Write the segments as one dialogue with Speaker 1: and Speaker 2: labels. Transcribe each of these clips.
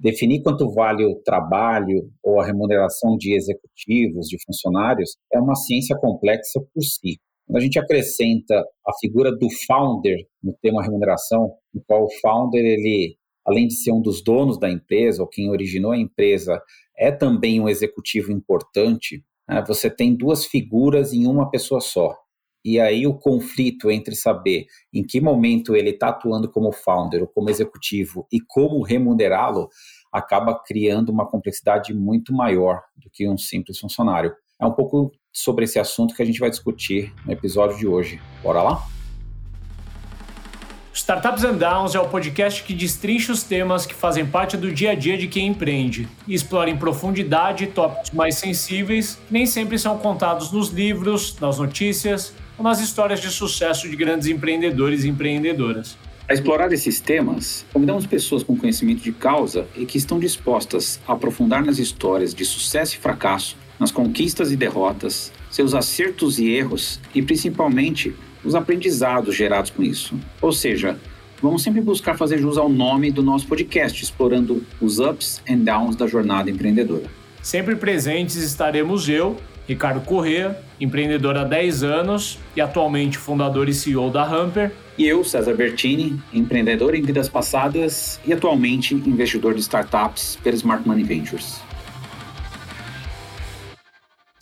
Speaker 1: Definir quanto vale o trabalho ou a remuneração de executivos, de funcionários, é uma ciência complexa por si. Quando a gente acrescenta a figura do founder no tema remuneração, no qual o founder, ele, além de ser um dos donos da empresa, ou quem originou a empresa, é também um executivo importante, né, você tem duas figuras em uma pessoa só. E aí o conflito entre saber em que momento ele está atuando como founder ou como executivo e como remunerá-lo acaba criando uma complexidade muito maior do que um simples funcionário. É um pouco sobre esse assunto que a gente vai discutir no episódio de hoje. Bora lá?
Speaker 2: Startups and Downs é o podcast que destrincha os temas que fazem parte do dia a dia de quem empreende e explora em profundidade tópicos mais sensíveis que nem sempre são contados nos livros, nas notícias nas histórias de sucesso de grandes empreendedores e empreendedoras.
Speaker 1: Para explorar esses temas, convidamos pessoas com conhecimento de causa e que estão dispostas a aprofundar nas histórias de sucesso e fracasso, nas conquistas e derrotas, seus acertos e erros e principalmente os aprendizados gerados com isso. Ou seja, vamos sempre buscar fazer jus ao nome do nosso podcast, explorando os ups and downs da jornada empreendedora.
Speaker 2: Sempre presentes estaremos eu, Ricardo Corrêa, empreendedor há 10 anos e atualmente fundador e CEO da Hamper.
Speaker 1: E eu, César Bertini, empreendedor em vidas passadas e atualmente investidor de startups pela Smart Money Ventures.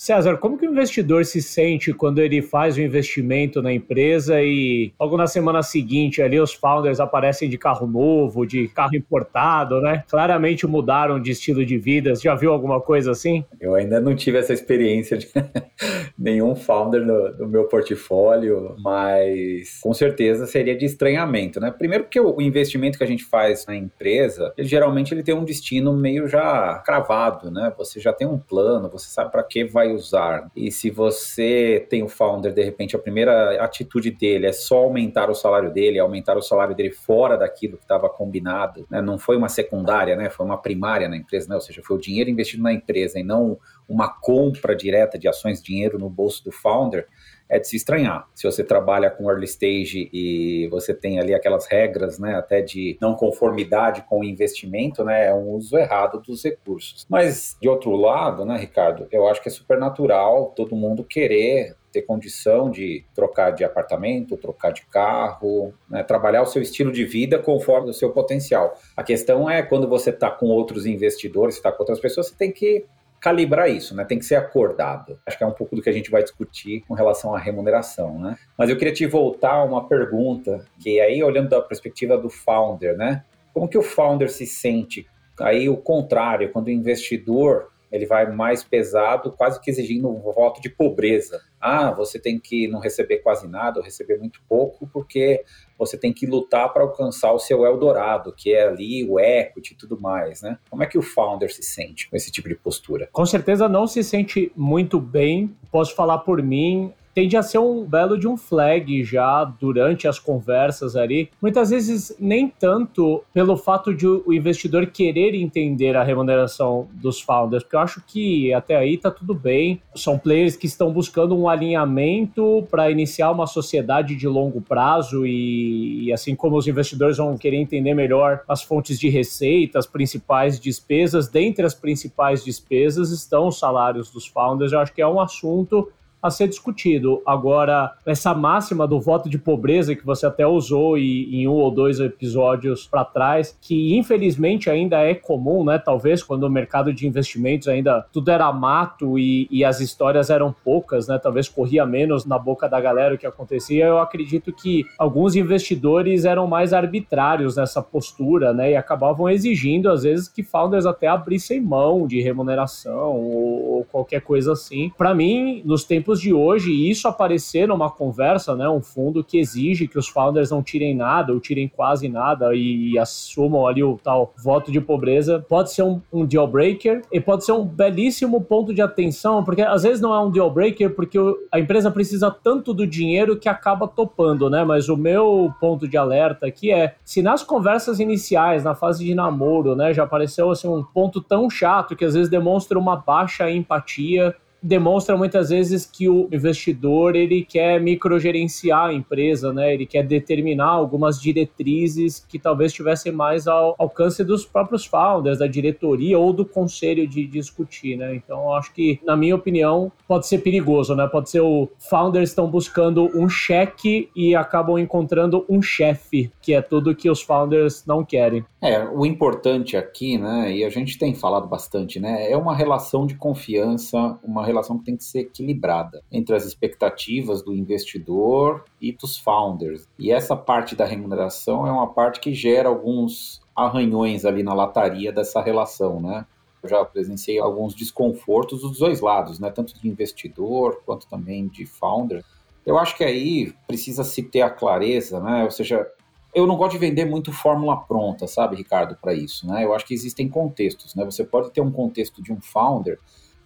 Speaker 2: César, como que o investidor se sente quando ele faz o um investimento na empresa e logo na semana seguinte ali os founders aparecem de carro novo, de carro importado, né? Claramente mudaram de estilo de vida. Você já viu alguma coisa assim?
Speaker 1: Eu ainda não tive essa experiência de nenhum founder no, no, meu portfólio, mas com certeza seria de estranhamento, né? Primeiro porque o investimento que a gente faz na empresa, ele, geralmente ele tem um destino meio já cravado, né? Você já tem um plano, você sabe para que vai usar. E se você tem o founder, de repente, a primeira atitude dele é só aumentar o salário dele, aumentar o salário dele fora daquilo que estava combinado, né? não foi uma secundária, né? foi uma primária na empresa, né? ou seja, foi o dinheiro investido na empresa e não uma compra direta de ações, dinheiro no bolso do founder, é de se estranhar. Se você trabalha com early stage e você tem ali aquelas regras, né, até de não conformidade com o investimento, né, é um uso errado dos recursos. Mas de outro lado, né, Ricardo, eu acho que é super natural todo mundo querer ter condição de trocar de apartamento, trocar de carro, né, trabalhar o seu estilo de vida conforme o seu potencial. A questão é quando você está com outros investidores, está com outras pessoas, você tem que calibrar isso, né? Tem que ser acordado. Acho que é um pouco do que a gente vai discutir com relação à remuneração, né? Mas eu queria te voltar a uma pergunta, que aí olhando da perspectiva do founder, né? Como que o founder se sente? Aí o contrário, quando o investidor ele vai mais pesado, quase que exigindo um voto de pobreza. Ah, você tem que não receber quase nada ou receber muito pouco, porque você tem que lutar para alcançar o seu Eldorado, que é ali o equity e tudo mais, né? Como é que o founder se sente com esse tipo de postura?
Speaker 2: Com certeza não se sente muito bem. Posso falar por mim, tende a ser um belo de um flag já durante as conversas ali. Muitas vezes nem tanto pelo fato de o investidor querer entender a remuneração dos founders, porque eu acho que até aí tá tudo bem. São players que estão buscando um alinhamento para iniciar uma sociedade de longo prazo e, e assim como os investidores vão querer entender melhor as fontes de receita, as principais despesas, dentre as principais despesas estão os salários dos founders. Eu acho que é um assunto a ser discutido. Agora, essa máxima do voto de pobreza que você até usou em um ou dois episódios para trás, que infelizmente ainda é comum, né? Talvez quando o mercado de investimentos ainda tudo era mato e, e as histórias eram poucas, né? Talvez corria menos na boca da galera o que acontecia. Eu acredito que alguns investidores eram mais arbitrários nessa postura, né? E acabavam exigindo, às vezes, que founders até abrissem mão de remuneração ou, ou qualquer coisa assim. Para mim, nos tempos tempos de hoje, isso aparecer numa conversa, né, um fundo que exige que os founders não tirem nada ou tirem quase nada e, e assumam ali o tal voto de pobreza, pode ser um, um deal breaker e pode ser um belíssimo ponto de atenção, porque às vezes não é um deal breaker porque a empresa precisa tanto do dinheiro que acaba topando, né? Mas o meu ponto de alerta aqui é se nas conversas iniciais, na fase de namoro, né, já apareceu assim um ponto tão chato que às vezes demonstra uma baixa empatia demonstra muitas vezes que o investidor ele quer microgerenciar a empresa, né? Ele quer determinar algumas diretrizes que talvez estivessem mais ao alcance dos próprios founders, da diretoria ou do conselho de discutir, né? Então, acho que, na minha opinião, pode ser perigoso, né? Pode ser o founders estão buscando um cheque e acabam encontrando um chefe, que é tudo que os founders não querem.
Speaker 1: É, o importante aqui, né, e a gente tem falado bastante, né, é uma relação de confiança, uma relação que tem que ser equilibrada entre as expectativas do investidor e dos founders. E essa parte da remuneração é uma parte que gera alguns arranhões ali na lataria dessa relação, né? Eu já presenciei alguns desconfortos dos dois lados, né? Tanto de investidor quanto também de founder. Eu acho que aí precisa se ter a clareza, né? Ou seja, eu não gosto de vender muito fórmula pronta, sabe, Ricardo, para isso, né? Eu acho que existem contextos, né? Você pode ter um contexto de um founder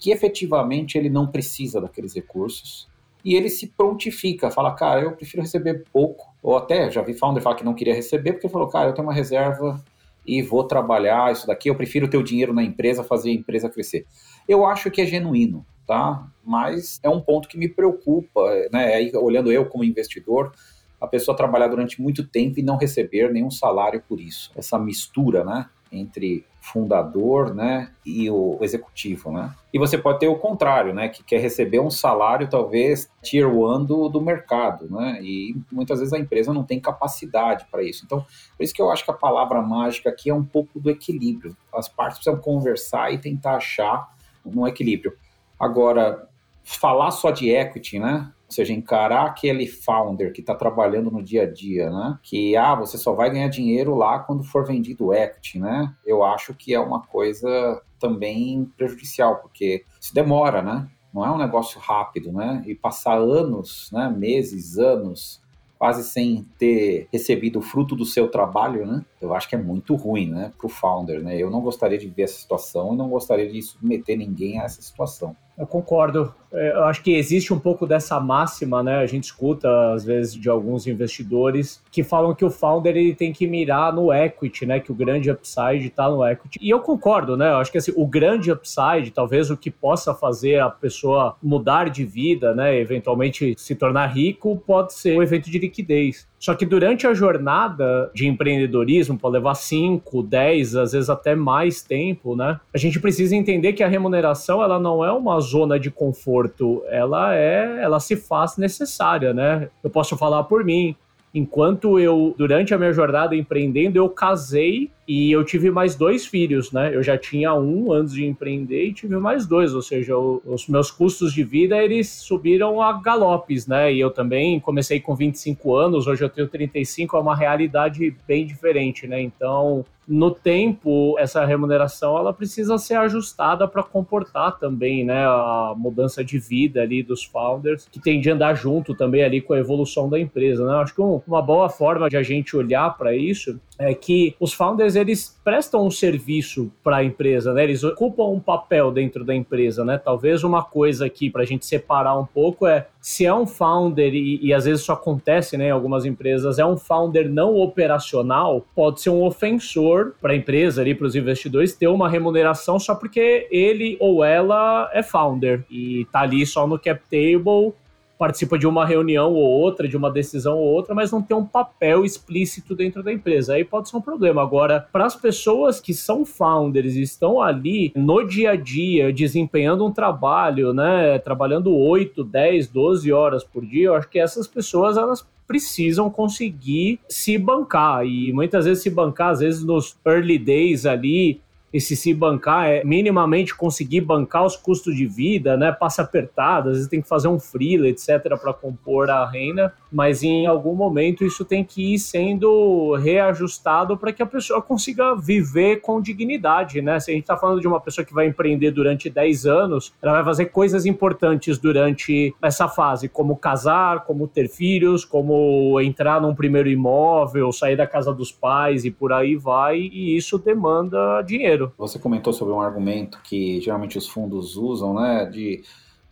Speaker 1: que efetivamente ele não precisa daqueles recursos e ele se prontifica, fala, cara, eu prefiro receber pouco, ou até já vi founder falar que não queria receber porque falou, cara, eu tenho uma reserva e vou trabalhar isso daqui, eu prefiro ter o dinheiro na empresa, fazer a empresa crescer. Eu acho que é genuíno, tá? Mas é um ponto que me preocupa, né? Aí, olhando eu como investidor, a pessoa trabalhar durante muito tempo e não receber nenhum salário por isso. Essa mistura, né, entre fundador, né, e o executivo, né? E você pode ter o contrário, né, que quer receber um salário talvez tier one do, do mercado, né? E muitas vezes a empresa não tem capacidade para isso. Então, por isso que eu acho que a palavra mágica aqui é um pouco do equilíbrio. As partes precisam conversar e tentar achar um equilíbrio. Agora, falar só de equity, né? Ou seja, encarar aquele founder que está trabalhando no dia a dia, né? Que, ah, você só vai ganhar dinheiro lá quando for vendido equity, né? Eu acho que é uma coisa também prejudicial, porque se demora, né? Não é um negócio rápido, né? E passar anos, né? Meses, anos, quase sem ter recebido o fruto do seu trabalho, né? Eu acho que é muito ruim, né? Para o founder, né? Eu não gostaria de ver essa situação e não gostaria de submeter ninguém a essa situação.
Speaker 2: Eu concordo. É, eu acho que existe um pouco dessa máxima, né? A gente escuta, às vezes, de alguns investidores que falam que o founder ele tem que mirar no equity, né? Que o grande upside está no equity. E eu concordo, né? Eu acho que assim, o grande upside, talvez o que possa fazer a pessoa mudar de vida, né? Eventualmente se tornar rico, pode ser o evento de liquidez. Só que durante a jornada de empreendedorismo, pode levar 5, 10, às vezes até mais tempo, né? A gente precisa entender que a remuneração ela não é uma zona de conforto, ela é, ela se faz necessária, né? Eu posso falar por mim. Enquanto eu, durante a minha jornada empreendendo, eu casei e eu tive mais dois filhos, né? Eu já tinha um antes de empreender e tive mais dois, ou seja, o, os meus custos de vida eles subiram a galopes, né? E eu também comecei com 25 anos, hoje eu tenho 35, é uma realidade bem diferente, né? Então, no tempo, essa remuneração ela precisa ser ajustada para comportar também, né, a mudança de vida ali dos founders, que tem de andar junto também ali com a evolução da empresa, né? Acho que um, uma boa forma de a gente olhar para isso é que os founders eles prestam um serviço para a empresa, né? Eles ocupam um papel dentro da empresa, né? Talvez uma coisa aqui para a gente separar um pouco é se é um founder e, e às vezes isso acontece, né? Em algumas empresas é um founder não operacional, pode ser um ofensor para a empresa ali, para os investidores ter uma remuneração só porque ele ou ela é founder e tá ali só no cap table participa de uma reunião ou outra, de uma decisão ou outra, mas não tem um papel explícito dentro da empresa. Aí pode ser um problema. Agora, para as pessoas que são founders e estão ali no dia a dia, desempenhando um trabalho, né, trabalhando 8, 10, 12 horas por dia, eu acho que essas pessoas elas precisam conseguir se bancar e muitas vezes se bancar às vezes nos early days ali esse se bancar é minimamente conseguir bancar os custos de vida, né? Passa apertado, às vezes tem que fazer um freela, etc, para compor a renda, mas em algum momento isso tem que ir sendo reajustado para que a pessoa consiga viver com dignidade, né? Se a gente está falando de uma pessoa que vai empreender durante 10 anos, ela vai fazer coisas importantes durante essa fase, como casar, como ter filhos, como entrar num primeiro imóvel, sair da casa dos pais e por aí vai, e isso demanda dinheiro dinheiro.
Speaker 1: Você comentou sobre um argumento que geralmente os fundos usam, né? De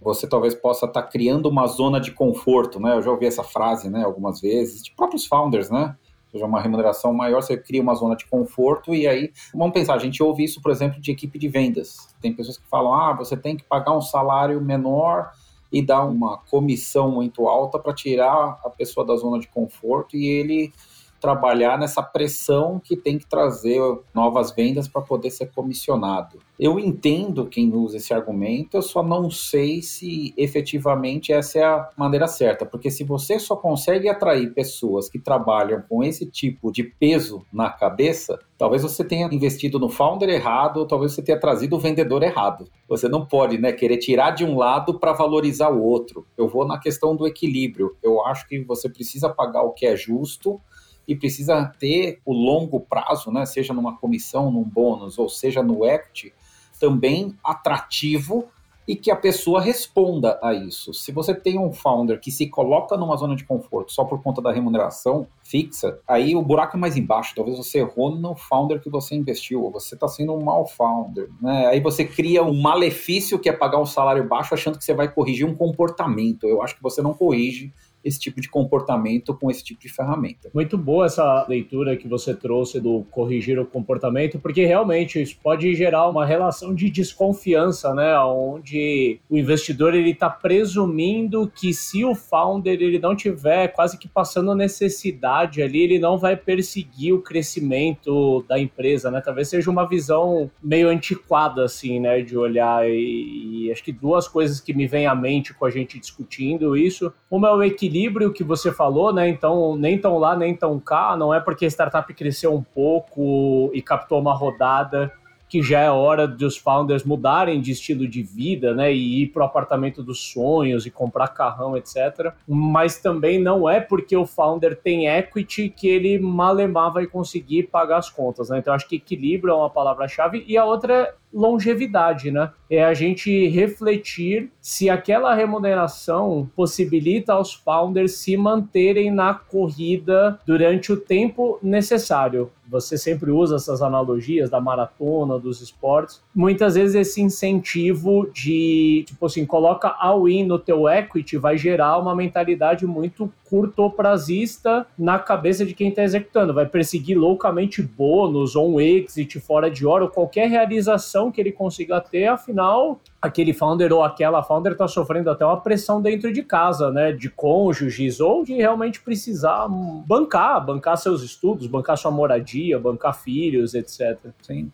Speaker 1: você talvez possa estar tá criando uma zona de conforto, né? Eu já ouvi essa frase, né, algumas vezes, de próprios founders, né? seja, uma remuneração maior, você cria uma zona de conforto e aí, vamos pensar, a gente ouve isso, por exemplo, de equipe de vendas. Tem pessoas que falam, ah, você tem que pagar um salário menor e dar uma comissão muito alta para tirar a pessoa da zona de conforto e ele trabalhar nessa pressão que tem que trazer novas vendas para poder ser comissionado. Eu entendo quem usa esse argumento, eu só não sei se efetivamente essa é a maneira certa, porque se você só consegue atrair pessoas que trabalham com esse tipo de peso na cabeça, talvez você tenha investido no founder errado, ou talvez você tenha trazido o vendedor errado. Você não pode, né, querer tirar de um lado para valorizar o outro. Eu vou na questão do equilíbrio. Eu acho que você precisa pagar o que é justo e precisa ter o longo prazo, né, seja numa comissão, num bônus ou seja no equity, também atrativo e que a pessoa responda a isso. Se você tem um founder que se coloca numa zona de conforto só por conta da remuneração fixa, aí o buraco é mais embaixo. Talvez você errou no founder que você investiu, ou você está sendo um mau founder. Né? Aí você cria um malefício que é pagar um salário baixo achando que você vai corrigir um comportamento. Eu acho que você não corrige esse tipo de comportamento com esse tipo de ferramenta.
Speaker 2: Muito boa essa leitura que você trouxe do corrigir o comportamento, porque realmente isso pode gerar uma relação de desconfiança, né, onde o investidor ele está presumindo que se o founder ele não tiver quase que passando necessidade ali, ele não vai perseguir o crescimento da empresa, né? Talvez seja uma visão meio antiquada assim, né, de olhar e, e acho que duas coisas que me vêm à mente com a gente discutindo isso, uma é o equilíbrio equilíbrio que você falou, né? Então, nem tão lá, nem tão cá, não é porque a startup cresceu um pouco e captou uma rodada que já é hora dos founders mudarem de estilo de vida, né, e ir para o apartamento dos sonhos e comprar carrão, etc. Mas também não é porque o founder tem equity que ele malemar vai conseguir pagar as contas, né? Então acho que equilíbrio é uma palavra-chave e a outra longevidade, né? É a gente refletir se aquela remuneração possibilita aos founders se manterem na corrida durante o tempo necessário. Você sempre usa essas analogias da maratona, dos esportes. Muitas vezes esse incentivo de, tipo assim, coloca all-in no teu equity vai gerar uma mentalidade muito curto prazista na cabeça de quem está executando. Vai perseguir loucamente bônus ou um exit fora de hora ou qualquer realização que ele consiga ter, afinal, aquele founder ou aquela founder está sofrendo até uma pressão dentro de casa, né? De cônjuges ou de realmente precisar bancar, bancar seus estudos, bancar sua moradia, bancar filhos, etc.
Speaker 1: Sim.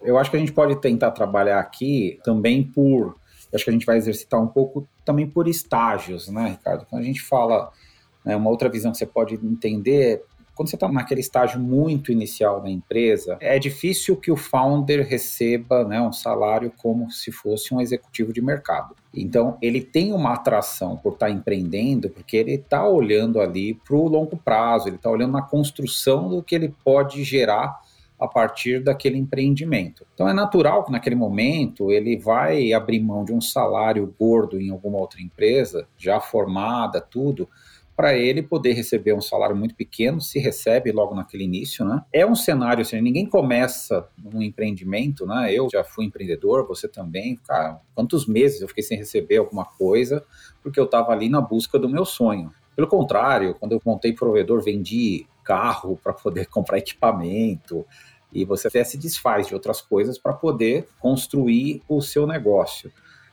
Speaker 1: Eu acho que a gente pode tentar trabalhar aqui também por. Acho que a gente vai exercitar um pouco também por estágios, né, Ricardo? Quando a gente fala né? Uma outra visão que você pode entender quando você está naquele estágio muito inicial da empresa, é difícil que o founder receba né, um salário como se fosse um executivo de mercado. Então, ele tem uma atração por estar tá empreendendo, porque ele está olhando ali para o longo prazo, ele está olhando na construção do que ele pode gerar a partir daquele empreendimento. Então, é natural que naquele momento ele vai abrir mão de um salário gordo em alguma outra empresa, já formada, tudo para ele poder receber um salário muito pequeno, se recebe logo naquele início, né? É um cenário, assim, ninguém começa um empreendimento, né? Eu já fui empreendedor, você também, cara, quantos meses eu fiquei sem receber alguma coisa, porque eu estava ali na busca do meu sonho. Pelo contrário, quando eu montei provedor, vendi carro para poder comprar equipamento, e você até se desfaz de outras coisas para poder construir o seu negócio.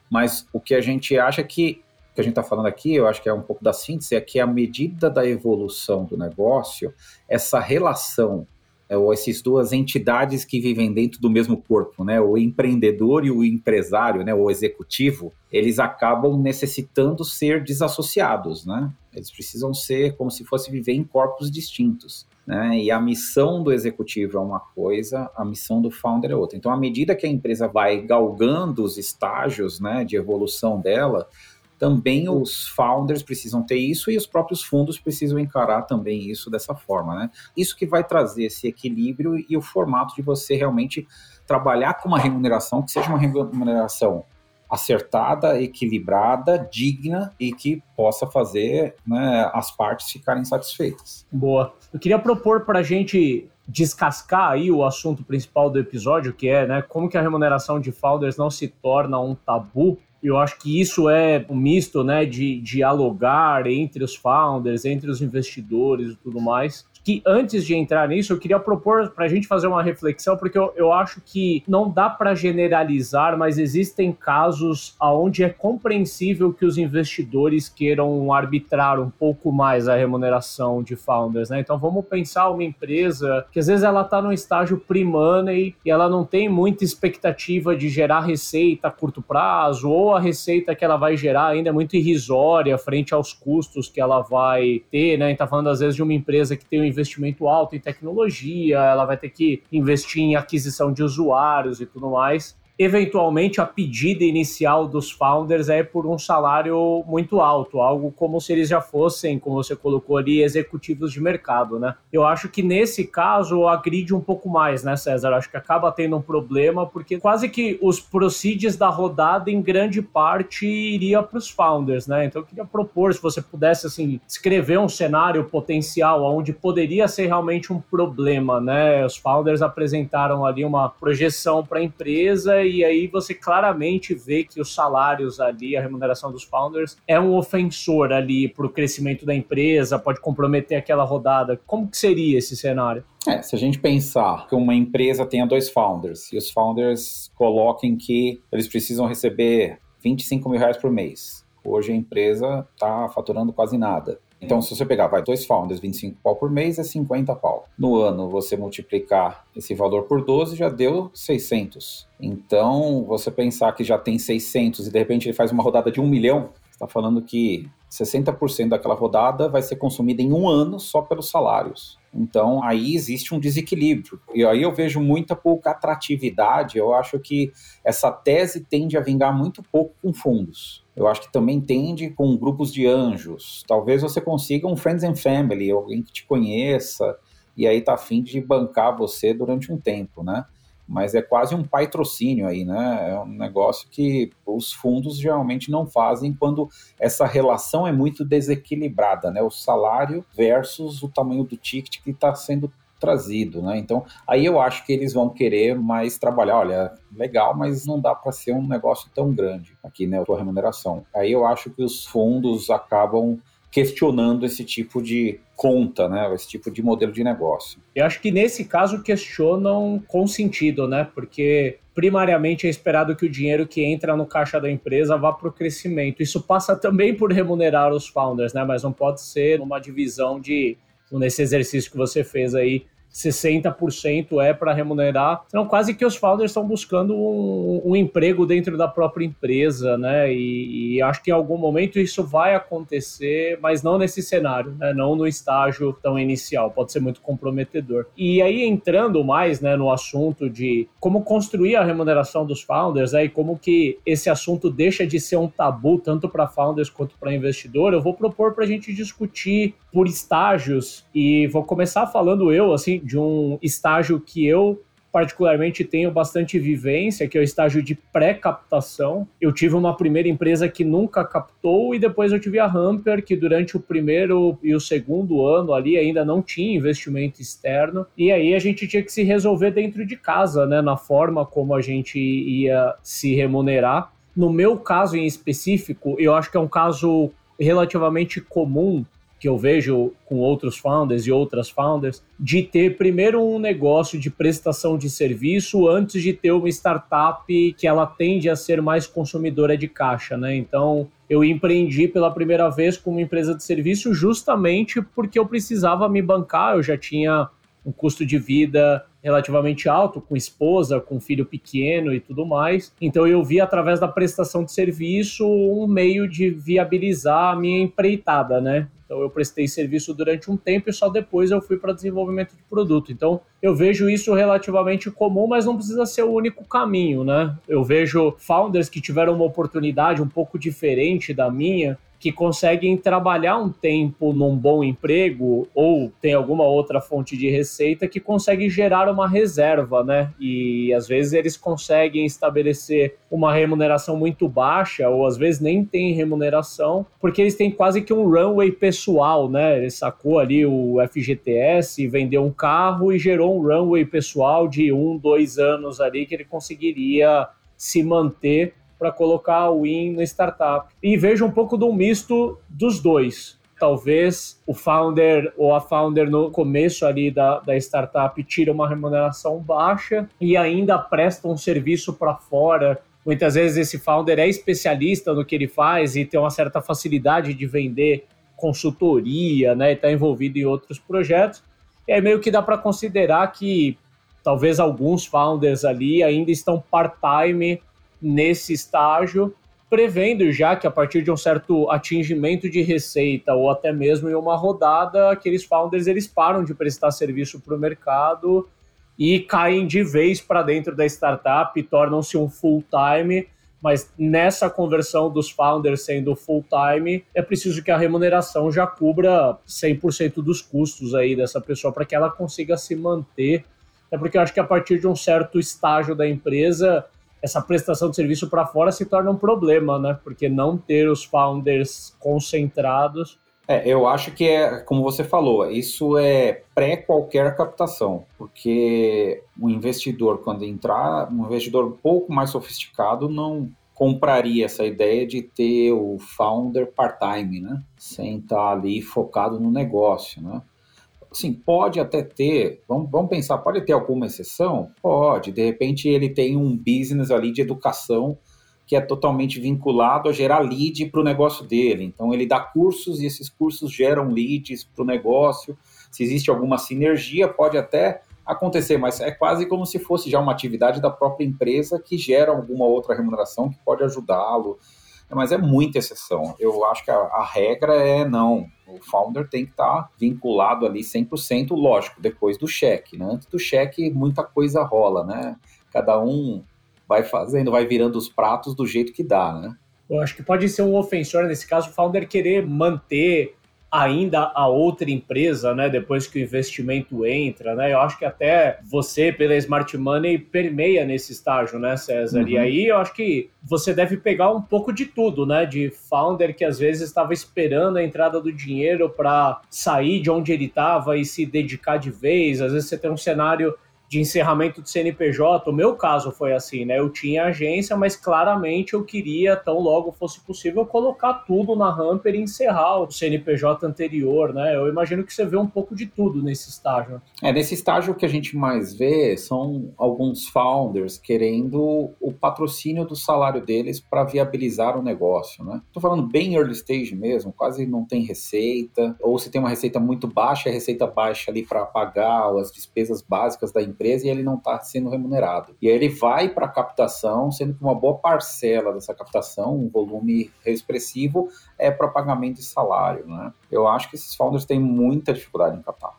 Speaker 1: Mas o que a gente acha é que que a gente está falando aqui, eu acho que é um pouco da síntese, é que à medida da evolução do negócio, essa relação, é, ou essas duas entidades que vivem dentro do mesmo corpo, né, o empreendedor e o empresário, né, o executivo, eles acabam necessitando ser desassociados, né? Eles precisam ser como se fosse viver em corpos distintos. Né? E a missão do executivo é uma coisa, a missão do founder é outra. Então, à medida que a empresa vai galgando os estágios né, de evolução dela, também os founders precisam ter isso e os próprios fundos precisam encarar também isso dessa forma, né? Isso que vai trazer esse equilíbrio e o formato de você realmente trabalhar com uma remuneração que seja uma remuneração acertada, equilibrada, digna e que possa fazer né, as partes ficarem satisfeitas.
Speaker 2: Boa. Eu queria propor para a gente descascar aí o assunto principal do episódio, que é né, como que a remuneração de founders não se torna um tabu eu acho que isso é um misto né, de dialogar entre os founders, entre os investidores e tudo mais. Que antes de entrar nisso, eu queria propor para a gente fazer uma reflexão, porque eu, eu acho que não dá para generalizar, mas existem casos onde é compreensível que os investidores queiram arbitrar um pouco mais a remuneração de founders, né? Então vamos pensar uma empresa que às vezes ela está no estágio pre-money e ela não tem muita expectativa de gerar receita a curto prazo, ou a receita que ela vai gerar ainda é muito irrisória frente aos custos que ela vai ter, né? A gente tá falando às vezes de uma empresa que tem um investimento alto em tecnologia, ela vai ter que investir em aquisição de usuários e tudo mais eventualmente a pedida inicial dos founders é por um salário muito alto, algo como se eles já fossem, como você colocou ali, executivos de mercado, né? Eu acho que nesse caso agride um pouco mais, né, César? Acho que acaba tendo um problema porque quase que os proceeds da rodada em grande parte iria para os founders, né? Então eu queria propor se você pudesse assim escrever um cenário potencial onde poderia ser realmente um problema, né? Os founders apresentaram ali uma projeção para a empresa e aí você claramente vê que os salários ali, a remuneração dos founders, é um ofensor ali para o crescimento da empresa, pode comprometer aquela rodada. Como que seria esse cenário?
Speaker 1: É, se a gente pensar que uma empresa tenha dois founders e os founders coloquem que eles precisam receber 25 mil reais por mês. Hoje a empresa está faturando quase nada. Então, se você pegar, vai, dois founders, 25 pau por mês é 50 pau. No ano, você multiplicar esse valor por 12, já deu 600. Então, você pensar que já tem 600 e de repente ele faz uma rodada de 1 milhão, está falando que 60% daquela rodada vai ser consumida em um ano só pelos salários. Então, aí existe um desequilíbrio. E aí eu vejo muita pouca atratividade. Eu acho que essa tese tende a vingar muito pouco com fundos. Eu acho que também tende com grupos de anjos. Talvez você consiga um friends and family, alguém que te conheça e aí tá afim de bancar você durante um tempo, né? Mas é quase um patrocínio aí, né? É um negócio que os fundos geralmente não fazem quando essa relação é muito desequilibrada, né? O salário versus o tamanho do ticket que está sendo trazido, né? Então, aí eu acho que eles vão querer mais trabalhar. Olha, legal, mas não dá para ser um negócio tão grande aqui, né? A tua remuneração. Aí eu acho que os fundos acabam questionando esse tipo de conta, né? Esse tipo de modelo de negócio.
Speaker 2: Eu acho que nesse caso questionam com sentido, né? Porque primariamente é esperado que o dinheiro que entra no caixa da empresa vá para o crescimento. Isso passa também por remunerar os founders, né? Mas não pode ser uma divisão de nesse exercício que você fez aí 60% é para remunerar. Então, quase que os founders estão buscando um, um, emprego dentro da própria empresa, né? E, e, acho que em algum momento isso vai acontecer, mas não nesse cenário, né? Não no estágio tão inicial. Pode ser muito comprometedor. E aí, entrando mais né, no assunto de como construir a remuneração dos founders, né, e como que esse assunto deixa de ser um tabu tanto para founders quanto para investidor, eu vou propor para a gente discutir por estágios e vou começar falando eu, assim, de um estágio que eu particularmente tenho bastante vivência, que é o estágio de pré-captação. Eu tive uma primeira empresa que nunca captou e depois eu tive a Hamper, que durante o primeiro e o segundo ano ali ainda não tinha investimento externo. E aí a gente tinha que se resolver dentro de casa, né, na forma como a gente ia se remunerar. No meu caso em específico, eu acho que é um caso relativamente comum que eu vejo com outros founders e outras founders, de ter primeiro um negócio de prestação de serviço antes de ter uma startup que ela tende a ser mais consumidora de caixa, né? Então, eu empreendi pela primeira vez com uma empresa de serviço justamente porque eu precisava me bancar, eu já tinha um custo de vida relativamente alto, com esposa, com filho pequeno e tudo mais. Então eu vi através da prestação de serviço um meio de viabilizar a minha empreitada, né? Então eu prestei serviço durante um tempo e só depois eu fui para desenvolvimento de produto. Então eu vejo isso relativamente comum, mas não precisa ser o único caminho, né? Eu vejo founders que tiveram uma oportunidade um pouco diferente da minha, que conseguem trabalhar um tempo num bom emprego ou tem alguma outra fonte de receita que consegue gerar uma reserva, né? E às vezes eles conseguem estabelecer uma remuneração muito baixa ou às vezes nem tem remuneração, porque eles têm quase que um runway pessoal, né? Ele sacou ali o FGTS, vendeu um carro e gerou um runway pessoal de um, dois anos ali que ele conseguiria se manter para colocar o Win na startup. E vejo um pouco do misto dos dois. talvez o founder ou a founder no começo ali da, da startup tira uma remuneração baixa e ainda presta um serviço para fora. Muitas vezes esse founder é especialista no que ele faz e tem uma certa facilidade de vender consultoria, né, está envolvido em outros projetos. E aí meio que dá para considerar que talvez alguns founders ali ainda estão part-time nesse estágio prevendo já que a partir de um certo atingimento de receita ou até mesmo em uma rodada, aqueles founders eles param de prestar serviço para o mercado e caem de vez para dentro da startup, tornam-se um full time. Mas nessa conversão dos founders sendo full time, é preciso que a remuneração já cubra 100% dos custos aí dessa pessoa para que ela consiga se manter. É porque eu acho que a partir de um certo estágio da empresa, essa prestação de serviço para fora se torna um problema, né? Porque não ter os founders concentrados.
Speaker 1: É, eu acho que é, como você falou, isso é pré qualquer captação, porque o investidor, quando entrar, um investidor um pouco mais sofisticado, não compraria essa ideia de ter o founder part-time, né? Sem estar ali focado no negócio, né? Sim, pode até ter, vamos, vamos pensar, pode ter alguma exceção? Pode, de repente ele tem um business ali de educação que é totalmente vinculado a gerar lead para o negócio dele. Então ele dá cursos e esses cursos geram leads para o negócio. Se existe alguma sinergia, pode até acontecer, mas é quase como se fosse já uma atividade da própria empresa que gera alguma outra remuneração que pode ajudá-lo. Mas é muita exceção. Eu acho que a, a regra é não. O founder tem que estar tá vinculado ali 100%, lógico, depois do cheque, né? Antes do cheque, muita coisa rola, né? Cada um vai fazendo, vai virando os pratos do jeito que dá, né?
Speaker 2: Eu acho que pode ser um ofensor, nesse caso, o founder querer manter ainda a outra empresa, né, depois que o investimento entra, né? Eu acho que até você, pela Smart Money, permeia nesse estágio, né, César? Uhum. E aí eu acho que você deve pegar um pouco de tudo, né? De founder que às vezes estava esperando a entrada do dinheiro para sair de onde ele estava e se dedicar de vez. Às vezes você tem um cenário de encerramento do CNPJ, o meu caso foi assim, né? Eu tinha agência, mas claramente eu queria, tão logo fosse possível, colocar tudo na Hamper e encerrar o CNPJ anterior, né? Eu imagino que você vê um pouco de tudo nesse estágio.
Speaker 1: É, nesse estágio que a gente mais vê são alguns founders querendo o patrocínio do salário deles para viabilizar o negócio, né? Tô falando bem early stage mesmo, quase não tem receita, ou se tem uma receita muito baixa, a receita baixa ali para pagar as despesas básicas da empresa empresa e ele não está sendo remunerado. E aí ele vai para a captação, sendo que uma boa parcela dessa captação, um volume expressivo, é para pagamento de salário. Né? Eu acho que esses founders têm muita dificuldade em captar.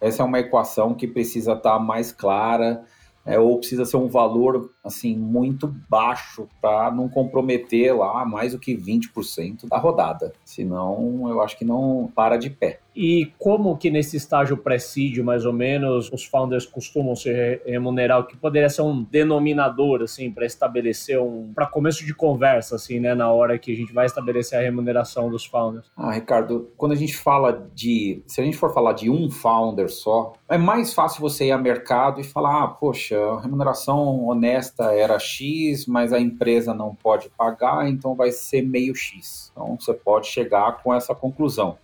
Speaker 1: Essa é uma equação que precisa estar tá mais clara, é, ou precisa ser um valor assim muito baixo para não comprometer lá mais do que 20% da rodada. Senão, eu acho que não para de pé.
Speaker 2: E como que nesse estágio pré-seed, mais ou menos, os founders costumam se remunerar? O que poderia ser um denominador, assim, para estabelecer um... para começo de conversa, assim, né? Na hora que a gente vai estabelecer a remuneração dos founders.
Speaker 1: Ah, Ricardo, quando a gente fala de... Se a gente for falar de um founder só, é mais fácil você ir ao mercado e falar, ah, poxa, a remuneração honesta era X, mas a empresa não pode pagar, então vai ser meio X. Então, você pode chegar com essa conclusão.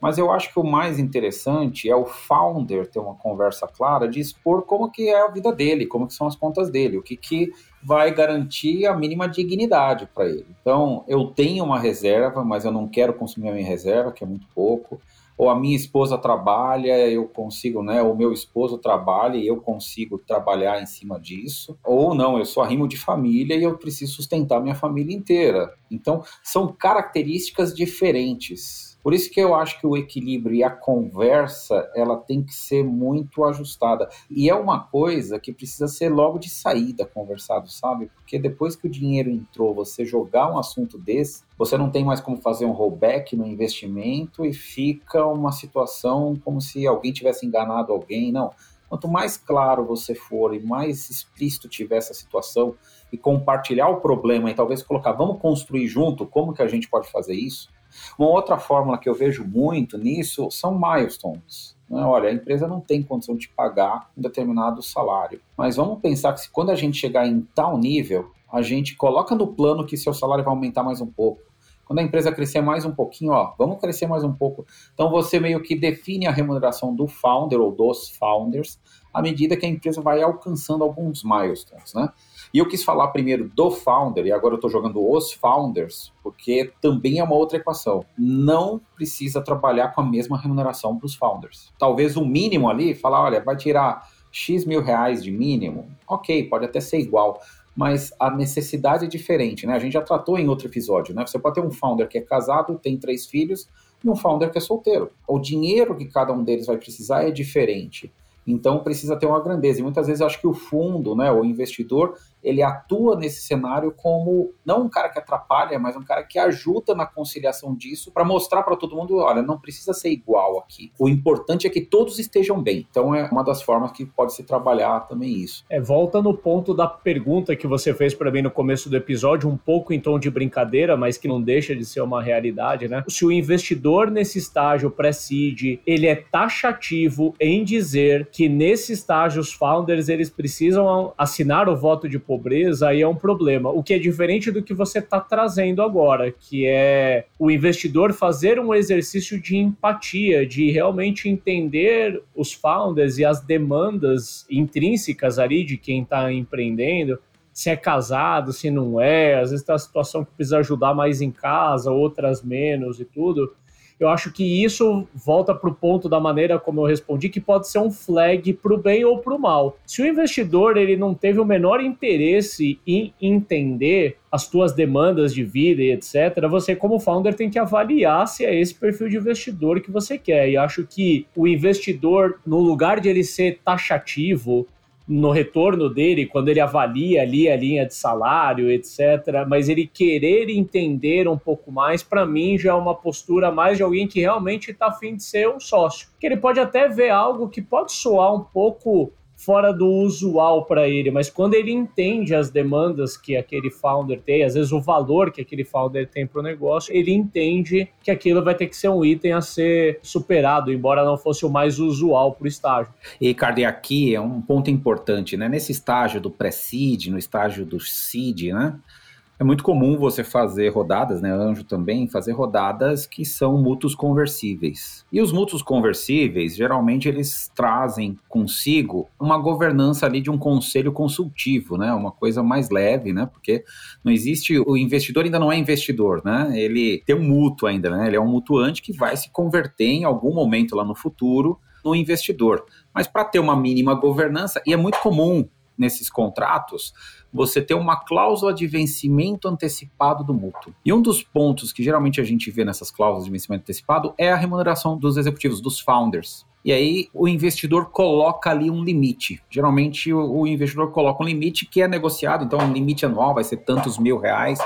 Speaker 1: Mas eu acho que o mais interessante é o founder ter uma conversa clara de expor como que é a vida dele, como que são as contas dele, o que, que vai garantir a mínima dignidade para ele. Então, eu tenho uma reserva, mas eu não quero consumir a minha reserva, que é muito pouco. Ou a minha esposa trabalha, eu consigo, né? O meu esposo trabalha e eu consigo trabalhar em cima disso. Ou não, eu sou arrimo de família e eu preciso sustentar minha família inteira. Então, são características diferentes por isso que eu acho que o equilíbrio e a conversa, ela tem que ser muito ajustada. E é uma coisa que precisa ser logo de saída conversado, sabe? Porque depois que o dinheiro entrou, você jogar um assunto desse, você não tem mais como fazer um rollback no investimento e fica uma situação como se alguém tivesse enganado alguém. Não. Quanto mais claro você for e mais explícito tiver essa situação e compartilhar o problema e talvez colocar, vamos construir junto, como que a gente pode fazer isso? Uma outra fórmula que eu vejo muito nisso são milestones. Né? Olha, a empresa não tem condição de pagar um determinado salário, mas vamos pensar que quando a gente chegar em tal nível, a gente coloca no plano que seu salário vai aumentar mais um pouco. Quando a empresa crescer mais um pouquinho, ó, vamos crescer mais um pouco. Então você meio que define a remuneração do founder ou dos founders à medida que a empresa vai alcançando alguns milestones, né? E eu quis falar primeiro do founder, e agora eu estou jogando os founders, porque também é uma outra equação. Não precisa trabalhar com a mesma remuneração para os founders. Talvez o mínimo ali, falar, olha, vai tirar X mil reais de mínimo, ok, pode até ser igual, mas a necessidade é diferente, né? A gente já tratou em outro episódio, né? Você pode ter um founder que é casado, tem três filhos, e um founder que é solteiro. O dinheiro que cada um deles vai precisar é diferente. Então precisa ter uma grandeza. E muitas vezes eu acho que o fundo, né, o investidor, ele atua nesse cenário como não um cara que atrapalha, mas um cara que ajuda na conciliação disso para mostrar para todo mundo, olha, não precisa ser igual aqui. O importante é que todos estejam bem. Então é uma das formas que pode se trabalhar também isso.
Speaker 2: É, volta no ponto da pergunta que você fez para mim no começo do episódio, um pouco em tom de brincadeira, mas que não deixa de ser uma realidade, né? Se o investidor nesse estágio pré-seed, ele é taxativo em dizer que nesse estágio os founders eles precisam assinar o voto de pobreza, aí é um problema. O que é diferente do que você está trazendo agora, que é o investidor fazer um exercício de empatia, de realmente entender os founders e as demandas intrínsecas ali de quem está empreendendo se é casado, se não é, às vezes tem a situação que precisa ajudar mais em casa, outras menos e tudo eu acho que isso volta para o ponto da maneira como eu respondi, que pode ser um flag para o bem ou para o mal. Se o investidor ele não teve o menor interesse em entender as tuas demandas de vida e etc., você como founder tem que avaliar se é esse perfil de investidor que você quer. E acho que o investidor, no lugar de ele ser taxativo, no retorno dele, quando ele avalia ali a linha de salário, etc. Mas ele querer entender um pouco mais, para mim já é uma postura mais de alguém que realmente está afim de ser um sócio. Que ele pode até ver algo que pode soar um pouco fora do usual para ele, mas quando ele entende as demandas que aquele founder tem, às vezes o valor que aquele founder tem para o negócio, ele entende que aquilo vai ter que ser um item a ser superado, embora não fosse o mais usual para o estágio.
Speaker 1: E, Ricardo, e aqui é um ponto importante, né? Nesse estágio do pré-seed, no estágio do seed, né? É muito comum você fazer rodadas, né? Anjo também, fazer rodadas que são mútuos conversíveis. E os mútuos conversíveis, geralmente, eles trazem consigo uma governança ali de um conselho consultivo, né? Uma coisa mais leve, né? Porque não existe. O investidor ainda não é investidor, né? Ele tem um mútuo ainda, né? Ele é um mutuante que vai se converter em algum momento lá no futuro no investidor. Mas para ter uma mínima governança, e é muito comum nesses contratos você ter uma cláusula de vencimento antecipado do mútuo. E um dos pontos que geralmente a gente vê nessas cláusulas de vencimento antecipado é a remuneração dos executivos, dos founders. E aí o investidor coloca ali um limite. Geralmente o, o investidor coloca um limite que é negociado, então um limite anual vai ser tantos mil reais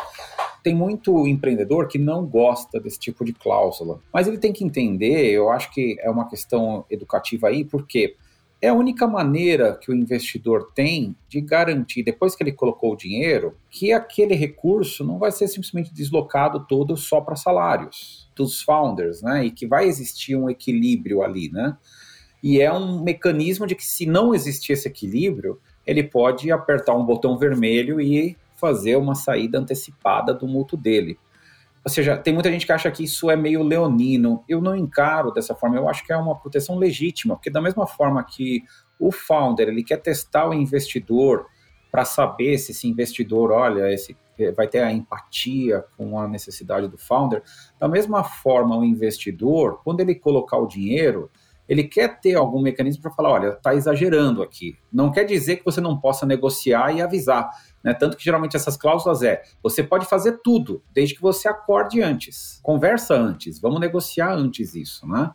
Speaker 1: tem muito empreendedor que não gosta desse tipo de cláusula. Mas ele tem que entender, eu acho que é uma questão educativa aí, porque é a única maneira que o investidor tem de garantir, depois que ele colocou o dinheiro, que aquele recurso não vai ser simplesmente deslocado todo só para salários dos founders, né? E que vai existir um equilíbrio ali, né? E é um mecanismo de que se não existir esse equilíbrio, ele pode apertar um botão vermelho e fazer uma saída antecipada do mútuo dele. Ou seja, tem muita gente que acha que isso é meio leonino. Eu não encaro dessa forma. Eu acho que é uma proteção legítima, porque da mesma forma que o founder ele quer testar o investidor para saber se esse investidor, olha, esse eh, vai ter a empatia com a necessidade do founder. Da mesma forma, o investidor, quando ele colocar o dinheiro, ele quer ter algum mecanismo para falar, olha, está exagerando aqui. Não quer dizer que você não possa negociar e avisar. Né? Tanto que geralmente essas cláusulas é: você pode fazer tudo, desde que você acorde antes, conversa antes, vamos negociar antes isso, né?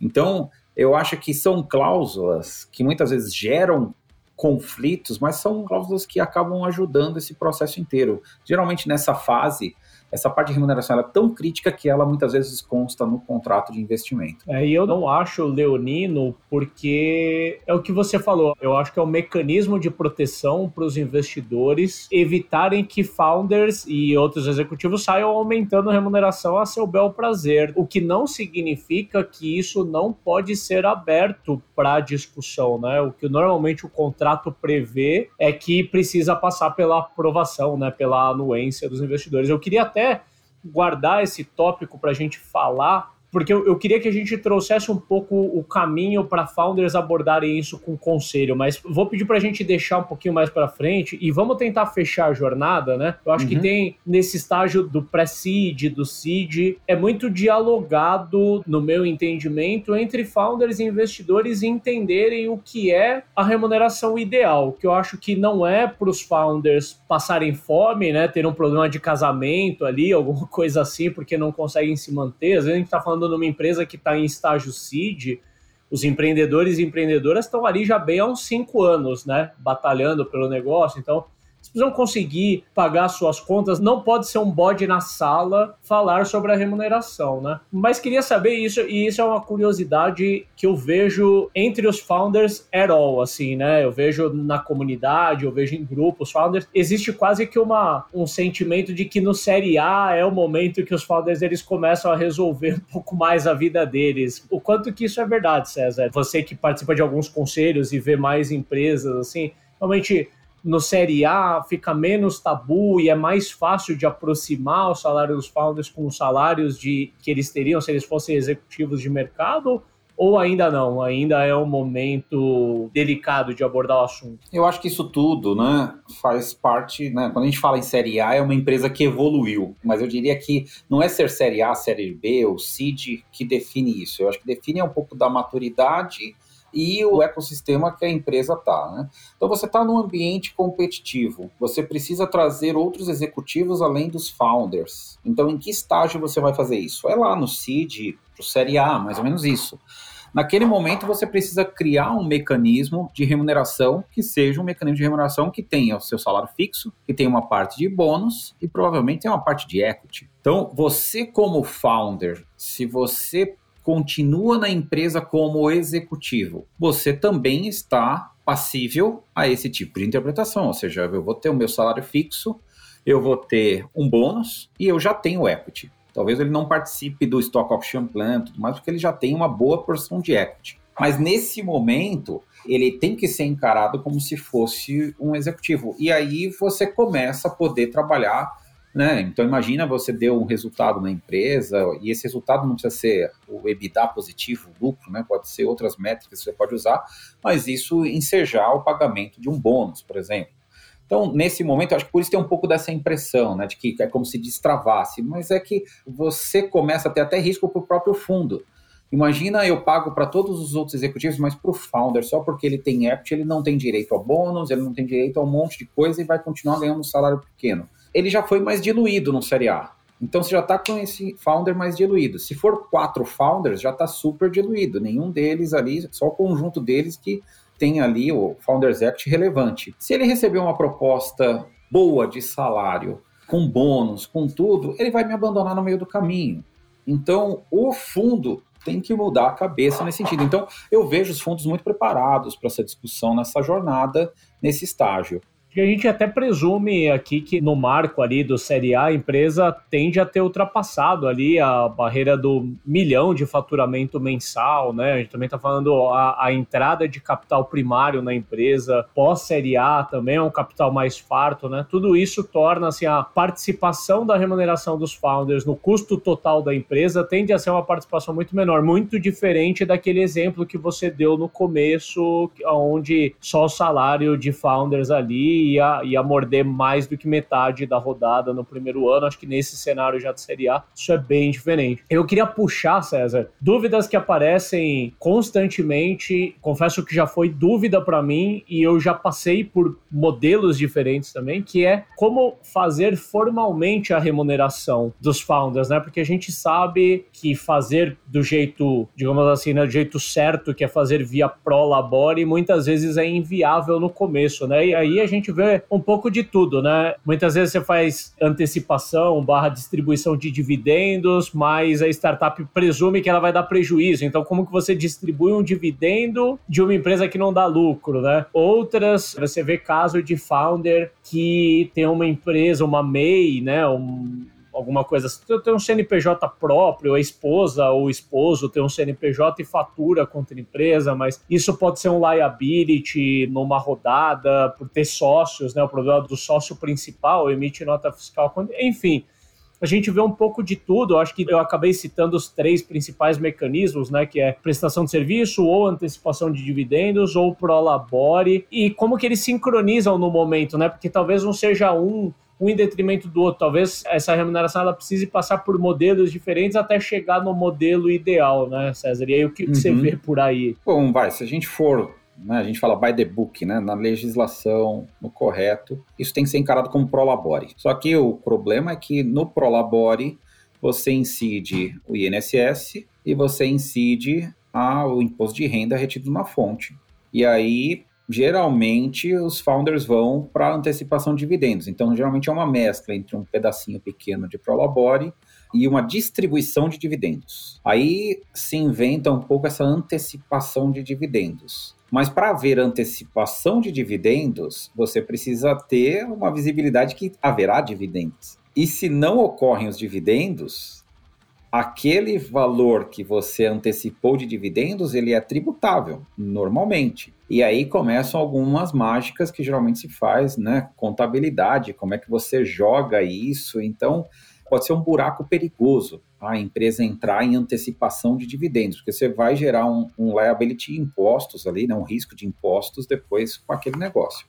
Speaker 1: Então, eu acho que são cláusulas que muitas vezes geram conflitos, mas são cláusulas que acabam ajudando esse processo inteiro. Geralmente nessa fase, essa parte de remuneração é tão crítica que ela muitas vezes consta no contrato de investimento.
Speaker 2: É, e eu não acho leonino porque é o que você falou. Eu acho que é um mecanismo de proteção para os investidores evitarem que founders e outros executivos saiam aumentando a remuneração a seu bel prazer, o que não significa que isso não pode ser aberto para discussão, né? O que normalmente o contrato prevê é que precisa passar pela aprovação, né, pela anuência dos investidores. Eu queria até guardar esse tópico para a gente falar porque eu, eu, queria que a gente trouxesse um pouco o caminho para founders abordarem isso com conselho, mas vou pedir para a gente deixar um pouquinho mais para frente e vamos tentar fechar a jornada, né? Eu acho uhum. que tem nesse estágio do pré-seed, do seed, é muito dialogado, no meu entendimento, entre founders e investidores entenderem o que é a remuneração ideal, que eu acho que não é para os founders passarem fome, né? Ter um problema de casamento ali, alguma coisa assim, porque não conseguem se manter. Às vezes a gente está falando falando numa empresa que está em estágio seed, os empreendedores e empreendedoras estão ali já bem há uns cinco anos, né? Batalhando pelo negócio. Então, precisam conseguir pagar suas contas, não pode ser um bode na sala falar sobre a remuneração, né? Mas queria saber isso, e isso é uma curiosidade que eu vejo entre os founders at all, assim, né? Eu vejo na comunidade, eu vejo em grupos founders, existe quase que uma, um sentimento de que no Série A é o momento que os founders eles começam a resolver um pouco mais a vida deles. O quanto que isso é verdade, César? Você que participa de alguns conselhos e vê mais empresas, assim, realmente no Série A fica menos tabu e é mais fácil de aproximar o salário dos founders com os salários de, que eles teriam se eles fossem executivos de mercado? Ou ainda não? Ainda é um momento delicado de abordar o assunto?
Speaker 1: Eu acho que isso tudo né, faz parte. Né, quando a gente fala em Série A, é uma empresa que evoluiu. Mas eu diria que não é ser Série A, Série B ou CID que define isso. Eu acho que define um pouco da maturidade e o ecossistema que a empresa está. Né? Então você está num ambiente competitivo, você precisa trazer outros executivos além dos founders. Então, em que estágio você vai fazer isso? É lá no CID, pro Série A, mais ou menos isso. Naquele momento, você precisa criar um mecanismo de remuneração que seja um mecanismo de remuneração que tenha o seu salário fixo, que tenha uma parte de bônus e provavelmente tenha uma parte de equity. Então, você como founder, se você continua na empresa como executivo, você também está passível a esse tipo de interpretação. Ou seja, eu vou ter o meu salário fixo, eu vou ter um bônus e eu já tenho equity. Talvez ele não participe do stock option plan, tudo mais, porque ele já tem uma boa porção de equity. Mas nesse momento, ele tem que ser encarado como se fosse um executivo. E aí você começa a poder trabalhar né? Então imagina você deu um resultado na empresa e esse resultado não precisa ser o EBITDA positivo, o lucro, né? Pode ser outras métricas que você pode usar, mas isso ensejar o pagamento de um bônus, por exemplo. Então, nesse momento, acho que por isso tem um pouco dessa impressão, né, de que é como se destravasse, mas é que você começa a ter até risco para o próprio fundo. Imagina eu pago para todos os outros executivos, mas para o founder, só porque ele tem equity, ele não tem direito a bônus, ele não tem direito a um monte de coisa e vai continuar ganhando um salário pequeno ele já foi mais diluído no Série A. Então você já está com esse founder mais diluído. Se for quatro founders, já está super diluído. Nenhum deles ali, só o conjunto deles que tem ali o Founders Act relevante. Se ele receber uma proposta boa de salário, com bônus, com tudo, ele vai me abandonar no meio do caminho. Então o fundo tem que mudar a cabeça nesse sentido. Então eu vejo os fundos muito preparados para essa discussão nessa jornada, nesse estágio.
Speaker 2: A gente até presume aqui que no marco ali do Série A, a empresa tende a ter ultrapassado ali a barreira do milhão de faturamento mensal, né? A gente também está falando a, a, entrada de capital primário na empresa, pós-Série A também é um capital mais farto, né? Tudo isso torna assim, a participação da remuneração dos founders no custo total da empresa tende a ser uma participação muito menor, muito diferente daquele exemplo que você deu no começo, onde só o salário de founders ali ia, ia morder mais do que metade da rodada no primeiro ano. Acho que nesse cenário já de Série A, isso é bem diferente. Eu queria puxar, César, dúvidas que aparecem constantemente. Confesso que já foi dúvida para mim e eu já passei por modelos diferentes também, que é como fazer formalmente a remuneração dos founders, né? Porque a gente sabe que fazer do jeito, digamos assim, né, do jeito certo, que é fazer via pro labore, muitas vezes é inviável no começo, né? E aí a gente vê um pouco de tudo, né? Muitas vezes você faz antecipação barra distribuição de dividendos, mas a startup presume que ela vai dar prejuízo. Então, como que você distribui um dividendo de uma empresa que não dá lucro, né? Outras, você vê caso de founder que tem uma empresa, uma MEI, né? Um, alguma coisa assim. Tem um CNPJ próprio, a esposa ou o esposo tem um CNPJ e fatura contra a empresa, mas isso pode ser um liability numa rodada por ter sócios, né? O problema do sócio principal emite nota fiscal, enfim. a gente vê um pouco de tudo. Eu acho que eu acabei citando os três principais mecanismos, né? Que é prestação de serviço, ou antecipação de dividendos, ou prolabore, e como que eles sincronizam no momento, né? Porque talvez não seja um um em detrimento do outro. Talvez essa remuneração ela precise passar por modelos diferentes até chegar no modelo ideal, né, César? E aí o que, uhum. você vê por aí?
Speaker 1: Bom, vai, se a gente for né, a gente fala by the book, né, na legislação, no correto, isso tem que ser encarado como prolabore. Só que o problema é que no prolabore você incide o INSS e você incide a, o imposto de renda retido na fonte. E aí geralmente os founders vão para antecipação de dividendos. Então, geralmente é uma mescla entre um pedacinho pequeno de Prolabore e uma distribuição de dividendos. Aí se inventa um pouco essa antecipação de dividendos. Mas para haver antecipação de dividendos, você precisa ter uma visibilidade que haverá dividendos. E se não ocorrem os dividendos, aquele valor que você antecipou de dividendos, ele é tributável, normalmente. E aí começam algumas mágicas que geralmente se faz, né? Contabilidade, como é que você joga isso. Então, pode ser um buraco perigoso a empresa entrar em antecipação de dividendos, porque você vai gerar um, um liability impostos ali, né? um risco de impostos depois com aquele negócio.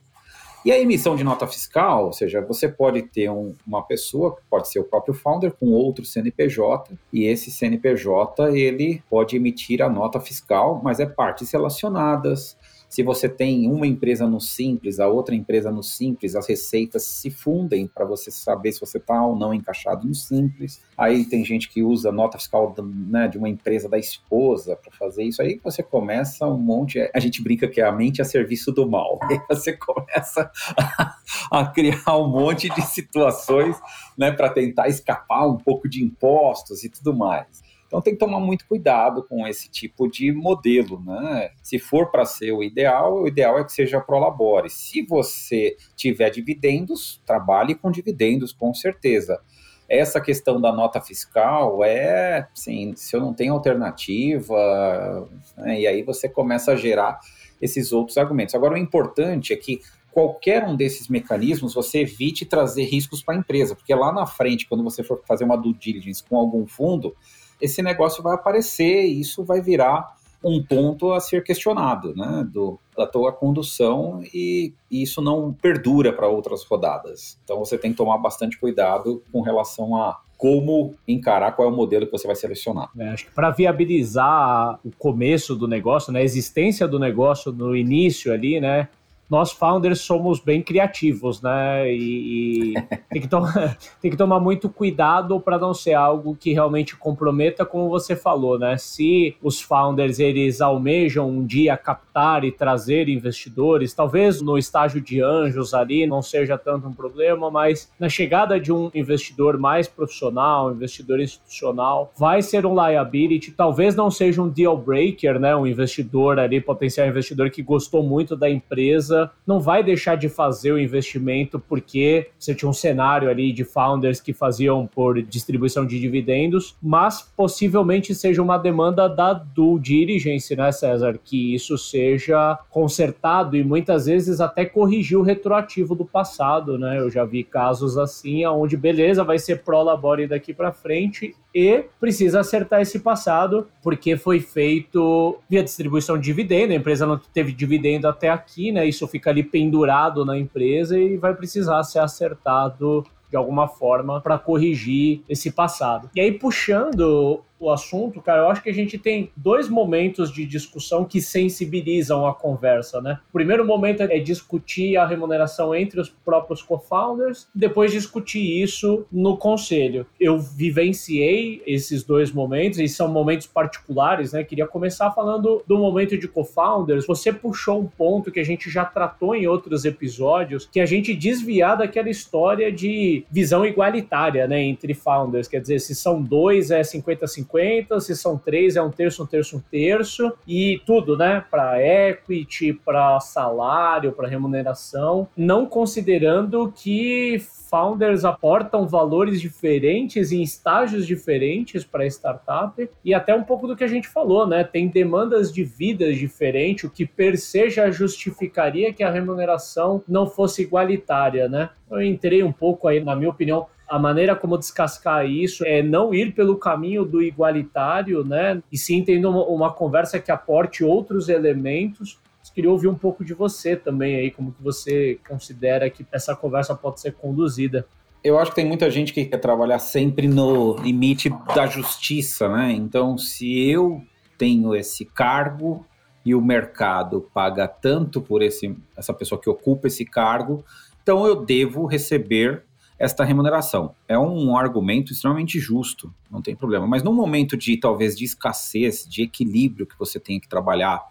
Speaker 1: E a emissão de nota fiscal, ou seja, você pode ter um, uma pessoa, que pode ser o próprio founder, com outro CNPJ, e esse CNPJ ele pode emitir a nota fiscal, mas é partes relacionadas, se você tem uma empresa no Simples, a outra empresa no Simples, as receitas se fundem para você saber se você está ou não encaixado no Simples. Aí tem gente que usa nota fiscal né, de uma empresa da esposa para fazer isso. Aí você começa um monte. A gente brinca que é a mente a serviço do mal. Aí você começa a, a criar um monte de situações né, para tentar escapar um pouco de impostos e tudo mais. Então tem que tomar muito cuidado com esse tipo de modelo, né? Se for para ser o ideal, o ideal é que seja pro labore. Se você tiver dividendos, trabalhe com dividendos, com certeza. Essa questão da nota fiscal é, sim, se eu não tenho alternativa, né? e aí você começa a gerar esses outros argumentos. Agora, o importante é que qualquer um desses mecanismos você evite trazer riscos para a empresa, porque lá na frente, quando você for fazer uma due diligence com algum fundo, esse negócio vai aparecer e isso vai virar um ponto a ser questionado, né, do, da tua condução e, e isso não perdura para outras rodadas. Então você tem que tomar bastante cuidado com relação a como encarar qual é o modelo que você vai selecionar.
Speaker 2: É, acho que para viabilizar o começo do negócio, né, a existência do negócio no início ali, né, nós founders somos bem criativos, né? E, e tem, que tem, que tomar muito cuidado para não ser algo que realmente comprometa, como você falou, né? Se os founders eles almejam um dia captar e trazer investidores, talvez no estágio de anjos ali não seja tanto um problema, mas na chegada de um investidor mais profissional, investidor institucional, vai ser um liability, talvez não seja um deal breaker, né? Um investidor ali, potencial investidor que gostou muito da empresa empresa não vai deixar de fazer o investimento porque você tinha um cenário ali de founders que faziam por distribuição de dividendos, mas possivelmente seja uma demanda da due diligence, né, César? Que isso seja consertado e muitas vezes até corrigir o retroativo do passado, né? Eu já vi casos assim, onde beleza, vai ser pro labore daqui para frente e precisa acertar esse passado, porque foi feito via distribuição de dividendo, a empresa não teve dividendo até aqui, né? Isso fica ali pendurado na empresa e vai precisar ser acertado de alguma forma para corrigir esse passado. E aí puxando o assunto, cara, eu acho que a gente tem dois momentos de discussão que sensibilizam a conversa, né? O primeiro momento é discutir a remuneração entre os próprios co-founders, depois discutir isso no conselho. Eu vivenciei esses dois momentos e são momentos particulares, né? Queria começar falando do momento de co-founders. Você puxou um ponto que a gente já tratou em outros episódios, que a gente desviar daquela história de visão igualitária, né, entre founders, quer dizer, se são dois é 50-50 50, se são três, é um terço, um terço, um terço, e tudo, né? Para equity, para salário, para remuneração, não considerando que founders aportam valores diferentes em estágios diferentes para startup e até um pouco do que a gente falou, né? Tem demandas de vidas diferentes, o que per se já justificaria que a remuneração não fosse igualitária, né? Eu entrei um pouco aí, na minha opinião, a maneira como descascar isso é não ir pelo caminho do igualitário, né? E sim tendo uma, uma conversa que aporte outros elementos. Queria ouvir um pouco de você também aí, como que você considera que essa conversa pode ser conduzida.
Speaker 1: Eu acho que tem muita gente que quer trabalhar sempre no limite da justiça, né? Então, se eu tenho esse cargo e o mercado paga tanto por esse, essa pessoa que ocupa esse cargo, então eu devo receber esta remuneração. É um argumento extremamente justo, não tem problema. Mas num momento de talvez de escassez, de equilíbrio que você tem que trabalhar,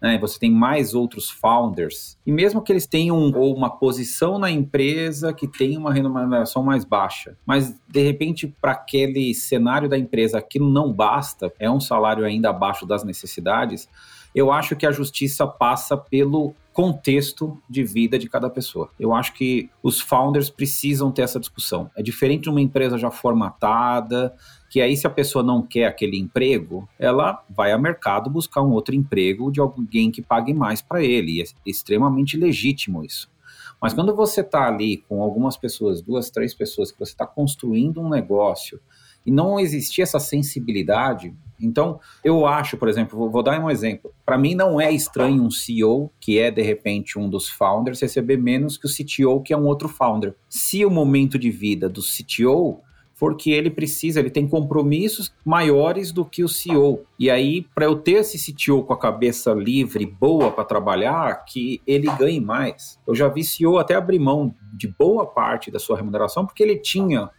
Speaker 1: né, você tem mais outros founders, e mesmo que eles tenham ou uma posição na empresa que tem uma remuneração mais baixa, mas de repente para aquele cenário da empresa aquilo não basta, é um salário ainda abaixo das necessidades, eu acho que a justiça passa pelo contexto de vida de cada pessoa. Eu acho que os founders precisam ter essa discussão. É diferente de uma empresa já formatada, que aí se a pessoa não quer aquele emprego, ela vai ao mercado buscar um outro emprego de alguém que pague mais para ele. E é extremamente legítimo isso. Mas quando você está ali com algumas pessoas, duas, três pessoas, que você está construindo um negócio e não existia essa sensibilidade, então, eu acho, por exemplo, vou, vou dar um exemplo. Para mim, não é estranho um CEO, que é de repente um dos founders, receber menos que o CTO, que é um outro founder. Se o momento de vida do CTO for que ele precisa, ele tem compromissos maiores do que o CEO. E aí, para eu ter esse CTO com a cabeça livre, boa para trabalhar, que ele ganhe mais. Eu já vi CEO até abrir mão de boa parte da sua remuneração, porque ele tinha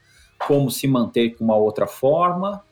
Speaker 1: como se manter com uma outra forma,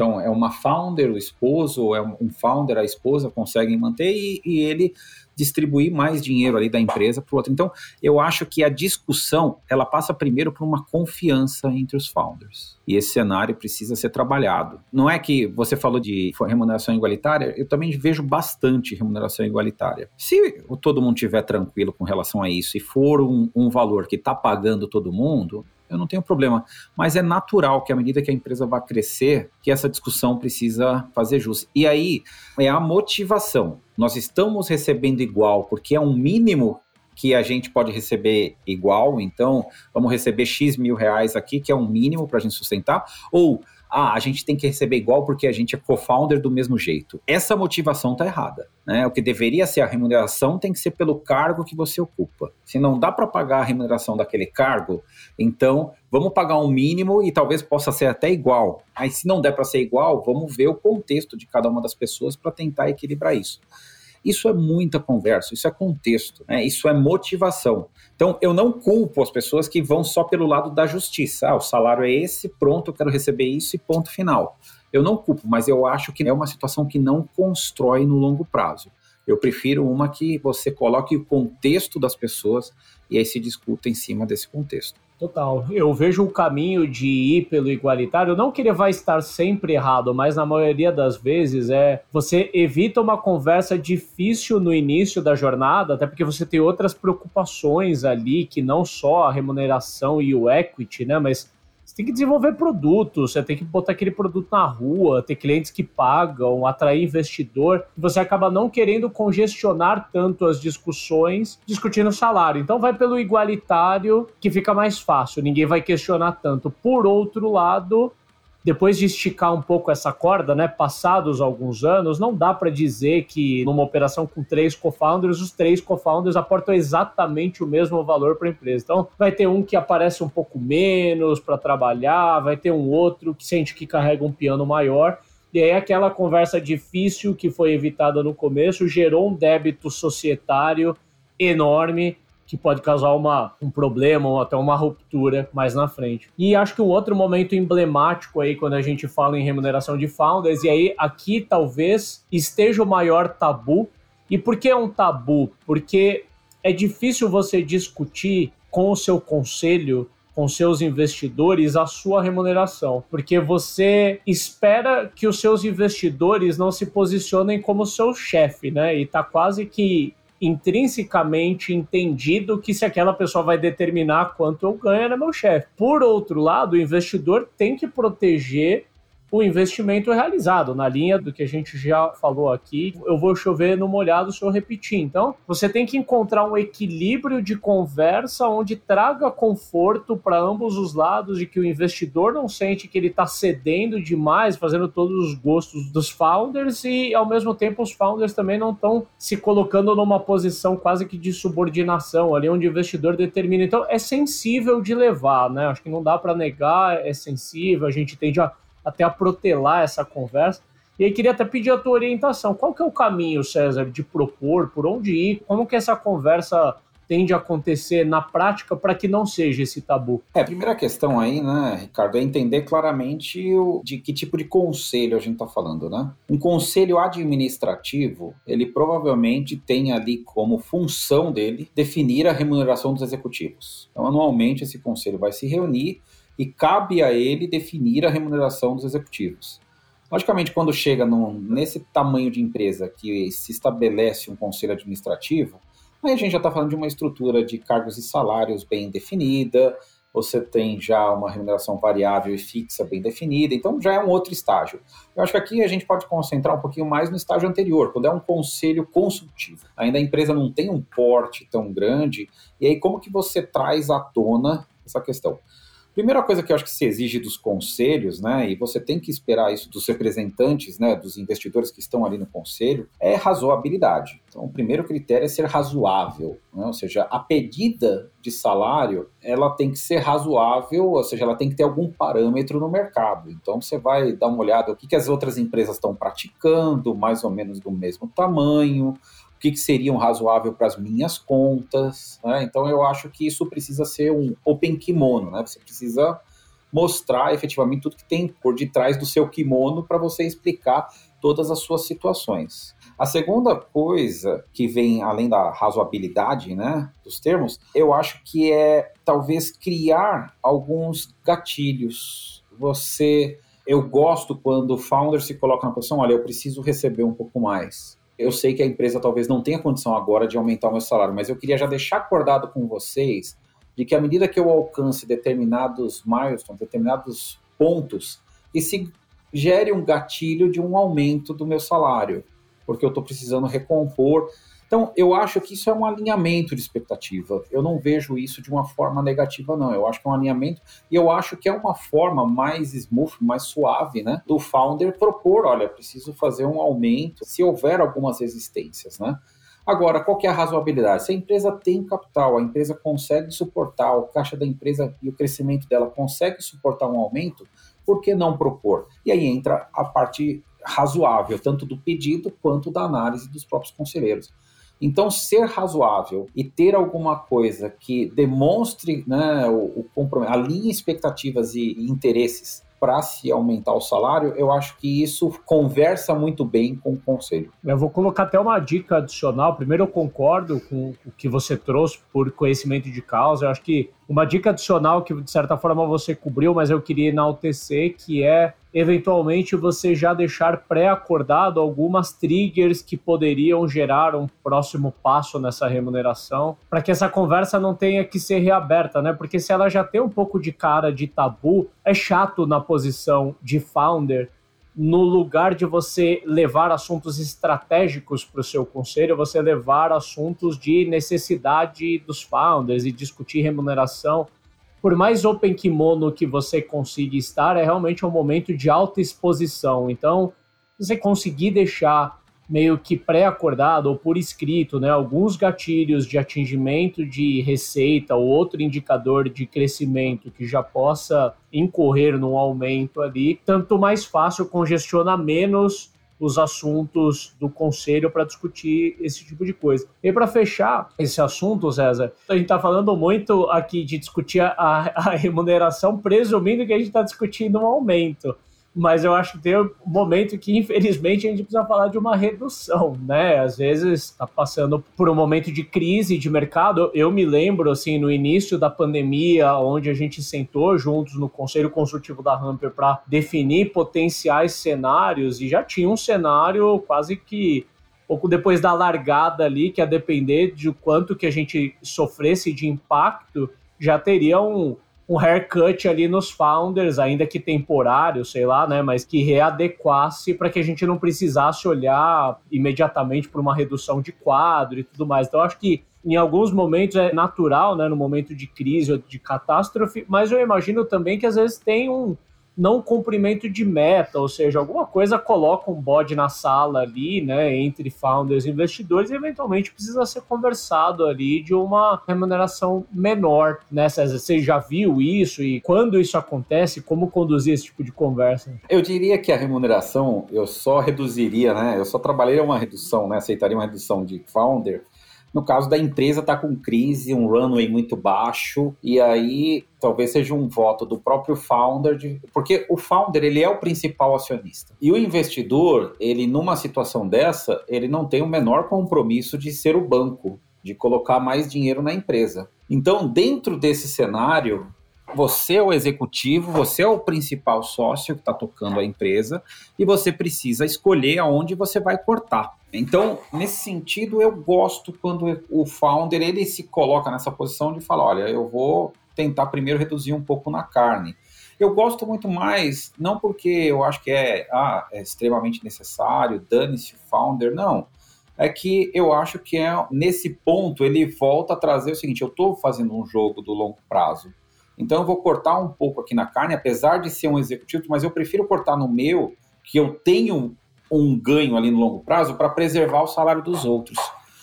Speaker 1: então, é uma founder, o esposo, ou é um founder, a esposa conseguem manter e, e ele distribuir mais dinheiro ali da empresa para o outro. Então, eu acho que a discussão, ela passa primeiro por uma confiança entre os founders. E esse cenário precisa ser trabalhado. Não é que você falou de remuneração igualitária, eu também vejo bastante remuneração igualitária. Se todo mundo estiver tranquilo com relação a isso e for um, um valor que está pagando todo mundo, eu não tenho problema. Mas é natural que à medida que a empresa vai crescer, que essa discussão precisa fazer jus. E aí é a motivação. Nós estamos recebendo igual porque é um mínimo que a gente pode receber igual, então vamos receber X mil reais aqui, que é um mínimo para a gente sustentar, ou ah, a gente tem que receber igual porque a gente é co-founder do mesmo jeito. Essa motivação está errada. Né? O que deveria ser a remuneração tem que ser pelo cargo que você ocupa. Se não dá para pagar a remuneração daquele cargo, então vamos pagar um mínimo e talvez possa ser até igual. Mas se não der para ser igual, vamos ver o contexto de cada uma das pessoas para tentar equilibrar isso. Isso é muita conversa, isso é contexto, né? isso é motivação. Então, eu não culpo as pessoas que vão só pelo lado da justiça. Ah, o salário é esse, pronto, eu quero receber isso e ponto final. Eu não culpo, mas eu acho que é uma situação que não constrói no longo prazo. Eu prefiro uma que você coloque o contexto das pessoas e aí se discuta em cima desse contexto.
Speaker 2: Total. Eu vejo um caminho de ir pelo igualitário, não que ele vai estar sempre errado, mas na maioria das vezes é você evita uma conversa difícil no início da jornada, até porque você tem outras preocupações ali, que não só a remuneração e o equity, né, mas tem que desenvolver produtos, você tem que botar aquele produto na rua, ter clientes que pagam, atrair investidor. Você acaba não querendo congestionar tanto as discussões discutindo salário. Então vai pelo igualitário que fica mais fácil, ninguém vai questionar tanto. Por outro lado, depois de esticar um pouco essa corda, né, passados alguns anos, não dá para dizer que numa operação com três co-founders, os três co-founders aportam exatamente o mesmo valor para a empresa. Então, vai ter um que aparece um pouco menos para trabalhar, vai ter um outro que sente que carrega um piano maior. E aí aquela conversa difícil que foi evitada no começo gerou um débito societário enorme que pode causar uma, um problema ou até uma ruptura mais na frente. E acho que um outro momento emblemático aí quando a gente fala em remuneração de founders, e aí aqui talvez esteja o maior tabu. E por que é um tabu? Porque é difícil você discutir com o seu conselho com seus investidores a sua remuneração, porque você espera que os seus investidores não se posicionem como seu chefe, né? E tá quase que intrinsecamente entendido que se aquela pessoa vai determinar quanto eu ganho, é meu chefe. Por outro lado, o investidor tem que proteger o investimento realizado, na linha do que a gente já falou aqui. Eu vou chover no molhado se eu repetir. Então, você tem que encontrar um equilíbrio de conversa onde traga conforto para ambos os lados, de que o investidor não sente que ele está cedendo demais, fazendo todos os gostos dos founders e, ao mesmo tempo, os founders também não estão se colocando numa posição quase que de subordinação, ali onde o investidor determina. Então, é sensível de levar, né? Acho que não dá para negar, é sensível, a gente tende a até a protelar essa conversa. E aí queria até pedir a tua orientação. Qual que é o caminho, César, de propor, por onde ir? Como que essa conversa tende a acontecer na prática para que não seja esse tabu?
Speaker 1: É, a primeira questão aí, né, Ricardo, é entender claramente o, de que tipo de conselho a gente está falando, né? Um conselho administrativo, ele provavelmente tem ali como função dele definir a remuneração dos executivos. Então, anualmente, esse conselho vai se reunir e cabe a ele definir a remuneração dos executivos. Logicamente, quando chega nesse tamanho de empresa que se estabelece um conselho administrativo, aí a gente já está falando de uma estrutura de cargos e salários bem definida, você tem já uma remuneração variável e fixa bem definida, então já é um outro estágio. Eu acho que aqui a gente pode concentrar um pouquinho mais no estágio anterior, quando é um conselho consultivo. Ainda a empresa não tem um porte tão grande, e aí como que você traz à tona essa questão? Primeira coisa que eu acho que se exige dos conselhos, né, e você tem que esperar isso dos representantes, né, dos investidores que estão ali no conselho, é razoabilidade. Então, o primeiro critério é ser razoável, né, ou seja, a pedida de salário, ela tem que ser razoável, ou seja, ela tem que ter algum parâmetro no mercado. Então, você vai dar uma olhada o que, que as outras empresas estão praticando, mais ou menos do mesmo tamanho, o que, que seria um razoável para as minhas contas. Né? Então eu acho que isso precisa ser um open kimono, né? Você precisa mostrar efetivamente tudo que tem por detrás do seu kimono para você explicar todas as suas situações. A segunda coisa que vem além da razoabilidade, né, dos termos, eu acho que é talvez criar alguns gatilhos. Você, eu gosto quando o founder se coloca na posição, olha, eu preciso receber um pouco mais eu sei que a empresa talvez não tenha condição agora de aumentar o meu salário, mas eu queria já deixar acordado com vocês de que à medida que eu alcance determinados milestones, determinados pontos, esse gere um gatilho de um aumento do meu salário, porque eu estou precisando recompor então, eu acho que isso é um alinhamento de expectativa. Eu não vejo isso de uma forma negativa, não. Eu acho que é um alinhamento e eu acho que é uma forma mais smooth, mais suave, né, do founder propor, olha, preciso fazer um aumento se houver algumas resistências, né? Agora, qual que é a razoabilidade? Se a empresa tem capital, a empresa consegue suportar, o caixa da empresa e o crescimento dela consegue suportar um aumento, por que não propor? E aí entra a parte razoável, tanto do pedido quanto da análise dos próprios conselheiros. Então, ser razoável e ter alguma coisa que demonstre né, o, o compromisso, alinhe expectativas e, e interesses para se aumentar o salário, eu acho que isso conversa muito bem com o conselho.
Speaker 2: Eu vou colocar até uma dica adicional. Primeiro, eu concordo com o que você trouxe por conhecimento de causa. Eu acho que uma dica adicional que, de certa forma, você cobriu, mas eu queria enaltecer, que é eventualmente você já deixar pré-acordado algumas triggers que poderiam gerar um próximo passo nessa remuneração, para que essa conversa não tenha que ser reaberta, né? Porque se ela já tem um pouco de cara de tabu, é chato na posição de founder no lugar de você levar assuntos estratégicos para o seu conselho, você levar assuntos de necessidade dos founders e discutir remuneração por mais open kimono que você consiga estar, é realmente um momento de alta exposição. Então, você conseguir deixar meio que pré-acordado ou por escrito, né, alguns gatilhos de atingimento de receita ou outro indicador de crescimento que já possa incorrer num aumento ali, tanto mais fácil congestiona menos os assuntos do conselho para discutir esse tipo de coisa. E para fechar esse assunto, César, a gente está falando muito aqui de discutir a, a remuneração, presumindo que a gente está discutindo um aumento mas eu acho que tem um momento que, infelizmente, a gente precisa falar de uma redução, né? Às vezes está passando por um momento de crise de mercado. Eu me lembro, assim, no início da pandemia, onde a gente sentou juntos no Conselho Consultivo da Hamper para definir potenciais cenários, e já tinha um cenário quase que pouco depois da largada ali, que a depender de quanto que a gente sofresse de impacto, já teria um, um haircut ali nos founders, ainda que temporário, sei lá, né? Mas que readequasse para que a gente não precisasse olhar imediatamente para uma redução de quadro e tudo mais. Então, acho que em alguns momentos é natural, né, no momento de crise ou de catástrofe, mas eu imagino também que às vezes tem um, não cumprimento de meta, ou seja, alguma coisa coloca um bode na sala ali, né, entre founders e investidores, e eventualmente precisa ser conversado ali de uma remuneração menor, né? Você já viu isso e quando isso acontece, como conduzir esse tipo de conversa?
Speaker 1: Eu diria que a remuneração eu só reduziria, né? Eu só trabalharia uma redução, né? Aceitaria uma redução de founder no caso da empresa está com crise, um runway muito baixo, e aí talvez seja um voto do próprio founder, de, porque o founder ele é o principal acionista. E o investidor, ele numa situação dessa, ele não tem o menor compromisso de ser o banco, de colocar mais dinheiro na empresa. Então, dentro desse cenário, você é o executivo, você é o principal sócio que está tocando a empresa e você precisa escolher aonde você vai cortar. Então, nesse sentido, eu gosto quando o founder ele se coloca nessa posição de falar, olha, eu vou tentar primeiro reduzir um pouco na carne. Eu gosto muito mais, não porque eu acho que é, ah, é extremamente necessário, dane-se o founder, não. É que eu acho que é nesse ponto ele volta a trazer o seguinte: eu estou fazendo um jogo do longo prazo. Então eu vou cortar um pouco aqui na carne, apesar de ser um executivo, mas eu prefiro cortar no meu, que eu tenho um ganho ali no longo prazo para preservar o salário dos outros.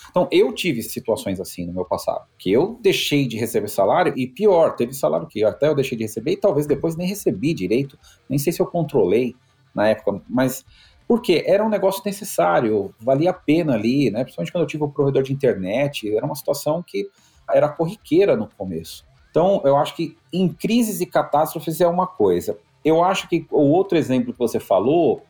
Speaker 1: Então, eu tive situações assim no meu passado, que eu deixei de receber salário e pior, teve salário que até eu deixei de receber e talvez depois nem recebi direito, nem sei se eu controlei na época, mas porque era um negócio necessário, valia a pena ali, né? Principalmente quando eu tive o um provedor de internet, era uma situação que era corriqueira no começo. Então, eu acho que em crises e catástrofes é uma coisa. Eu acho que o outro exemplo que você falou,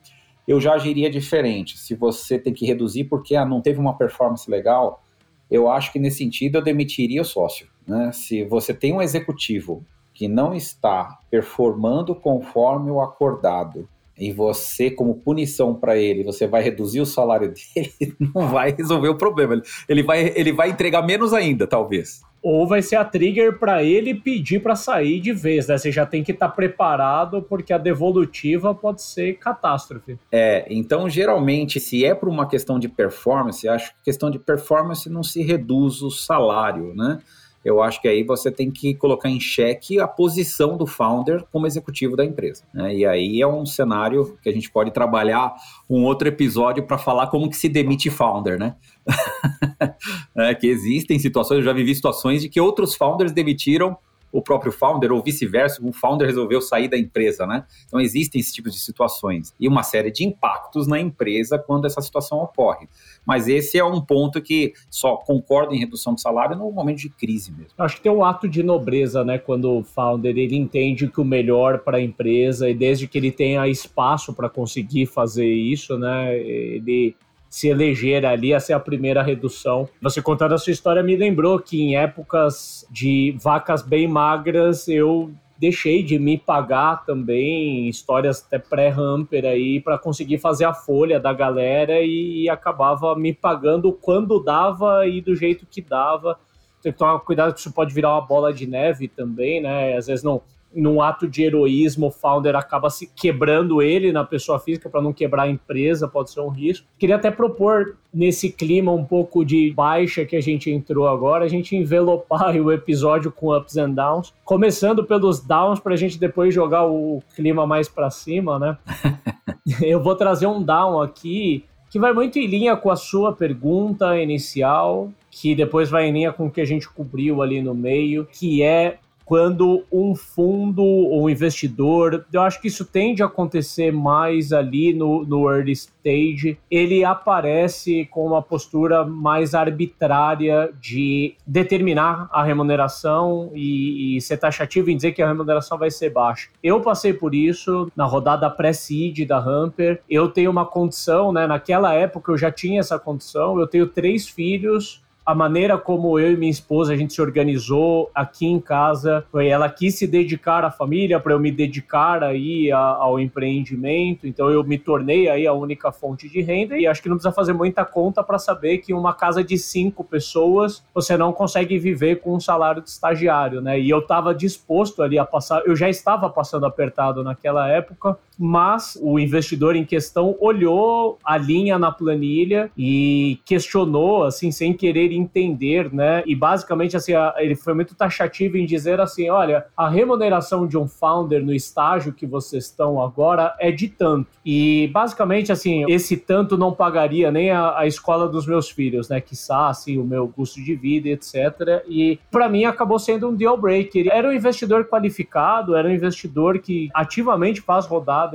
Speaker 1: eu já agiria diferente. Se você tem que reduzir porque ah, não teve uma performance legal, eu acho que nesse sentido eu demitiria o sócio. Né? Se você tem um executivo que não está performando conforme o acordado e você, como punição para ele, você vai reduzir o salário dele, não vai resolver o problema. Ele vai, ele vai entregar menos ainda, talvez
Speaker 2: ou vai ser a trigger para ele pedir para sair de vez, né? Você já tem que estar tá preparado porque a devolutiva pode ser catástrofe.
Speaker 1: É, então geralmente se é por uma questão de performance, acho que questão de performance não se reduz o salário, né? Eu acho que aí você tem que colocar em xeque a posição do founder como executivo da empresa. Né? E aí é um cenário que a gente pode trabalhar um outro episódio para falar como que se demite founder, né? é, que existem situações, eu já vivi situações de que outros founders demitiram o próprio founder ou vice-versa, um founder resolveu sair da empresa, né? Então existem esse tipo de situações e uma série de impactos na empresa quando essa situação ocorre. Mas esse é um ponto que só concorda em redução de salário no momento de crise mesmo.
Speaker 2: Acho que tem um ato de nobreza, né, quando o founder ele entende que o melhor para a empresa e desde que ele tenha espaço para conseguir fazer isso, né, ele se eleger ali, essa é a primeira redução. Você contando a sua história me lembrou que em épocas de vacas bem magras eu deixei de me pagar também histórias até pré-hamper aí para conseguir fazer a folha da galera e, acabava me pagando quando dava e do jeito que dava. Tem que tomar cuidado que isso pode virar uma bola de neve também, né? Às vezes não num ato de heroísmo, o founder acaba se quebrando ele na pessoa física para não quebrar a empresa, pode ser um risco. Queria até propor nesse clima um pouco de baixa que a gente entrou agora, a gente envelopar o episódio com ups and downs, começando pelos downs para a gente depois jogar o clima mais para cima, né? Eu vou trazer um down aqui que vai muito em linha com a sua pergunta inicial, que depois vai em linha com o que a gente cobriu ali no meio, que é quando um fundo ou um investidor, eu acho que isso tende a acontecer mais ali no, no early stage, ele aparece com uma postura mais arbitrária de determinar a remuneração e, e ser taxativo em dizer que a remuneração vai ser baixa. Eu passei por isso na rodada pré-seed da Hamper, eu tenho uma condição, né, naquela época eu já tinha essa condição, eu tenho três filhos, a maneira como eu e minha esposa a gente se organizou aqui em casa, foi ela quis se dedicar à família para eu me dedicar aí a, ao empreendimento, então eu me tornei aí a única fonte de renda e acho que não precisa fazer muita conta para saber que uma casa de cinco pessoas você não consegue viver com um salário de estagiário, né? E eu estava disposto ali a passar, eu já estava passando apertado naquela época, mas o investidor em questão olhou a linha na planilha e questionou, assim, sem querer entender, né? E basicamente, assim, ele foi muito taxativo em dizer assim: olha, a remuneração de um founder no estágio que vocês estão agora é de tanto. E basicamente, assim, esse tanto não pagaria nem a, a escola dos meus filhos, né? Que assim, o meu custo de vida, etc. E para mim acabou sendo um deal breaker. Era um investidor qualificado, era um investidor que ativamente faz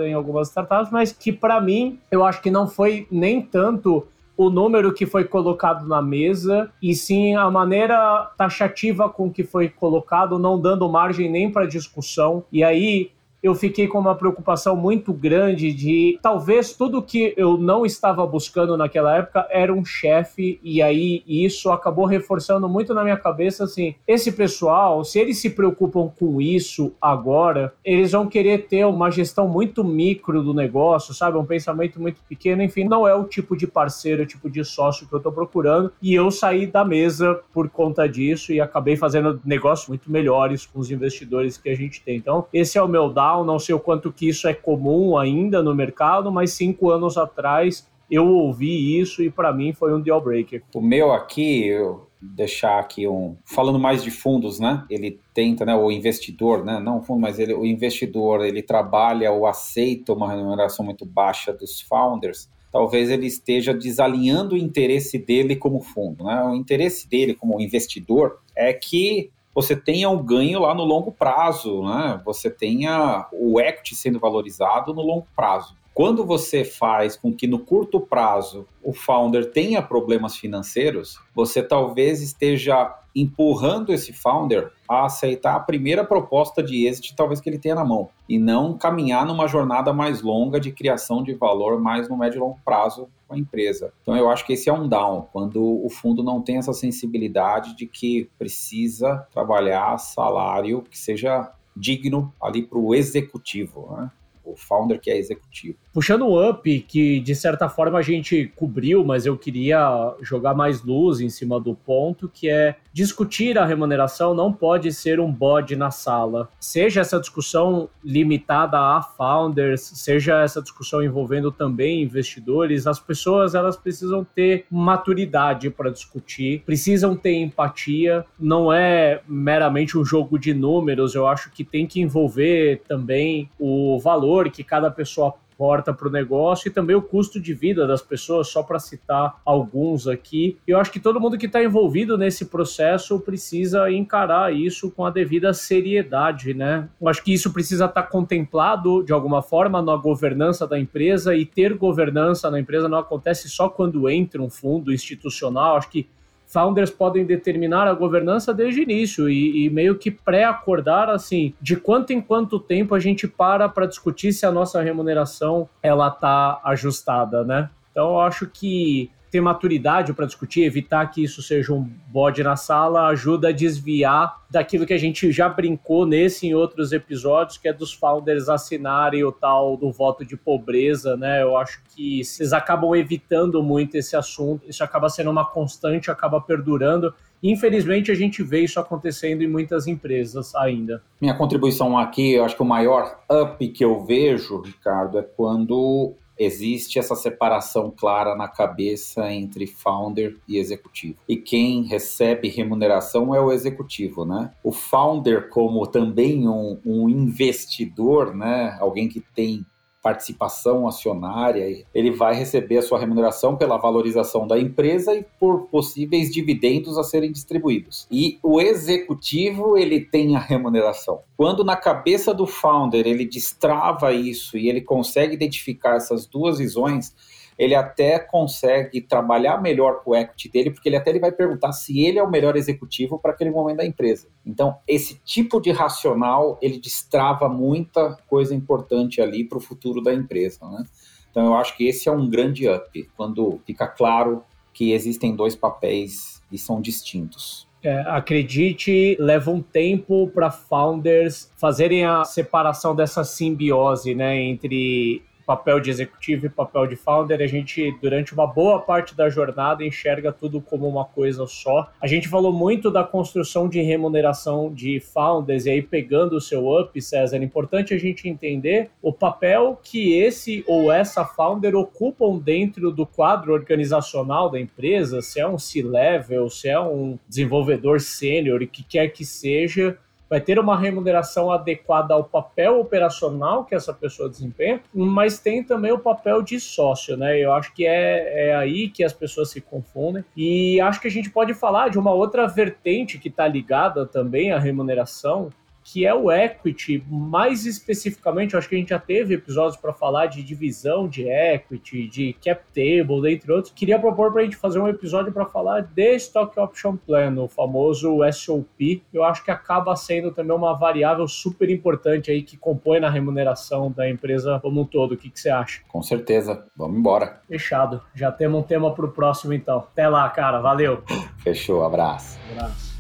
Speaker 2: em algumas startups, mas que para mim eu acho que não foi nem tanto o número que foi colocado na mesa e sim a maneira taxativa com que foi colocado, não dando margem nem para discussão. E aí eu fiquei com uma preocupação muito grande de talvez tudo que eu não estava buscando naquela época era um chefe, e aí isso acabou reforçando muito na minha cabeça assim: esse pessoal, se eles se preocupam com isso agora, eles vão querer ter uma gestão muito micro do negócio, sabe? Um pensamento muito pequeno, enfim, não é o tipo de parceiro, o tipo de sócio que eu estou procurando, e eu saí da mesa por conta disso e acabei fazendo negócios muito melhores com os investidores que a gente tem. Então, esse é o meu down não sei o quanto que isso é comum ainda no mercado, mas cinco anos atrás eu ouvi isso e para mim foi um deal breaker.
Speaker 1: O meu aqui, eu deixar aqui um falando mais de fundos, né? Ele tenta, né? O investidor, né? Não fundo, mas ele, o investidor, ele trabalha ou aceita uma remuneração muito baixa dos founders. Talvez ele esteja desalinhando o interesse dele como fundo, né? O interesse dele como investidor é que você tenha um ganho lá no longo prazo, né? Você tenha o equity sendo valorizado no longo prazo. Quando você faz com que no curto prazo o founder tenha problemas financeiros, você talvez esteja empurrando esse founder a aceitar a primeira proposta de exit, talvez que ele tenha na mão, e não caminhar numa jornada mais longa de criação de valor mais no médio e longo prazo com a empresa. Então eu acho que esse é um down, quando o fundo não tem essa sensibilidade de que precisa trabalhar salário que seja digno ali para o executivo. Né? o founder que é executivo.
Speaker 2: Puxando um up, que de certa forma a gente cobriu, mas eu queria jogar mais luz em cima do ponto, que é discutir a remuneração não pode ser um bode na sala. Seja essa discussão limitada a founders, seja essa discussão envolvendo também investidores, as pessoas elas precisam ter maturidade para discutir, precisam ter empatia, não é meramente um jogo de números, eu acho que tem que envolver também o valor que cada pessoa porta para o negócio e também o custo de vida das pessoas, só para citar alguns aqui. Eu acho que todo mundo que está envolvido nesse processo precisa encarar isso com a devida seriedade, né? Eu acho que isso precisa estar tá contemplado de alguma forma na governança da empresa e ter governança na empresa não acontece só quando entra um fundo institucional. Acho que founders podem determinar a governança desde o início e, e meio que pré-acordar assim de quanto em quanto tempo a gente para para discutir se a nossa remuneração ela tá ajustada, né? Então eu acho que ter maturidade para discutir, evitar que isso seja um bode na sala, ajuda a desviar daquilo que a gente já brincou nesse e em outros episódios, que é dos founders assinarem o tal do voto de pobreza, né? Eu acho que vocês acabam evitando muito esse assunto, isso acaba sendo uma constante, acaba perdurando. Infelizmente, a gente vê isso acontecendo em muitas empresas ainda.
Speaker 1: Minha contribuição aqui, eu acho que o maior up que eu vejo, Ricardo, é quando existe essa separação clara na cabeça entre founder e executivo. E quem recebe remuneração é o executivo, né? O founder, como também um, um investidor, né? Alguém que tem participação acionária, ele vai receber a sua remuneração pela valorização da empresa e por possíveis dividendos a serem distribuídos. E o executivo, ele tem a remuneração. Quando na cabeça do founder ele destrava isso e ele consegue identificar essas duas visões, ele até consegue trabalhar melhor com o equity dele, porque ele até ele vai perguntar se ele é o melhor executivo para aquele momento da empresa. Então, esse tipo de racional, ele destrava muita coisa importante ali para o futuro da empresa, né? Então, eu acho que esse é um grande up, quando fica claro que existem dois papéis e são distintos.
Speaker 2: É, acredite, leva um tempo para founders fazerem a separação dessa simbiose né, entre papel de executivo e papel de founder, a gente, durante uma boa parte da jornada, enxerga tudo como uma coisa só. A gente falou muito da construção de remuneração de founders, e aí pegando o seu up, César, é importante a gente entender o papel que esse ou essa founder ocupam dentro do quadro organizacional da empresa, se é um C-level, se é um desenvolvedor sênior, o que quer que seja, vai ter uma remuneração adequada ao papel operacional que essa pessoa desempenha, mas tem também o papel de sócio, né? Eu acho que é, é aí que as pessoas se confundem. E acho que a gente pode falar de uma outra vertente que está ligada também à remuneração, que é o equity, mais especificamente, acho que a gente já teve episódios para falar de divisão de equity, de cap table, entre outros. Queria propor para a gente fazer um episódio para falar de Stock Option Plan, o famoso SOP. Eu acho que acaba sendo também uma variável super importante aí que compõe na remuneração da empresa como um todo. O que, que você acha?
Speaker 1: Com certeza. Vamos embora.
Speaker 2: Fechado. Já temos um tema para o próximo então. Até lá, cara. Valeu.
Speaker 1: Fechou. Abraço.
Speaker 2: Abraço.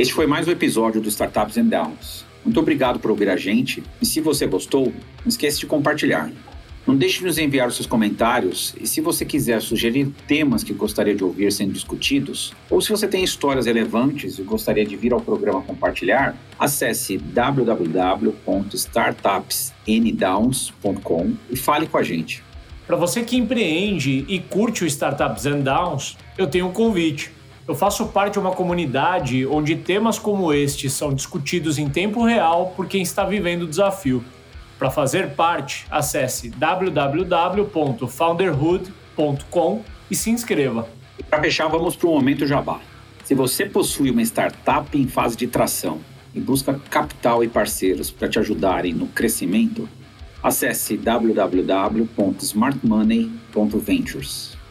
Speaker 1: Este foi mais um episódio do Startups and Downs. Muito obrigado por ouvir a gente e se você gostou, não esqueça de compartilhar. Não deixe de nos enviar os seus comentários e se você quiser sugerir temas que gostaria de ouvir sendo discutidos, ou se você tem histórias relevantes e gostaria de vir ao programa compartilhar, acesse www.startupsndowns.com e fale com a gente.
Speaker 2: Para você que empreende e curte o Startups and Downs, eu tenho um convite. Eu faço parte de uma comunidade onde temas como este são discutidos em tempo real por quem está vivendo o desafio. Para fazer parte, acesse www.founderhood.com e se inscreva.
Speaker 1: Para fechar, vamos para o momento jabá. Se você possui uma startup em fase de tração e busca capital e parceiros para te ajudarem no crescimento, acesse www.smartmoney.ventures.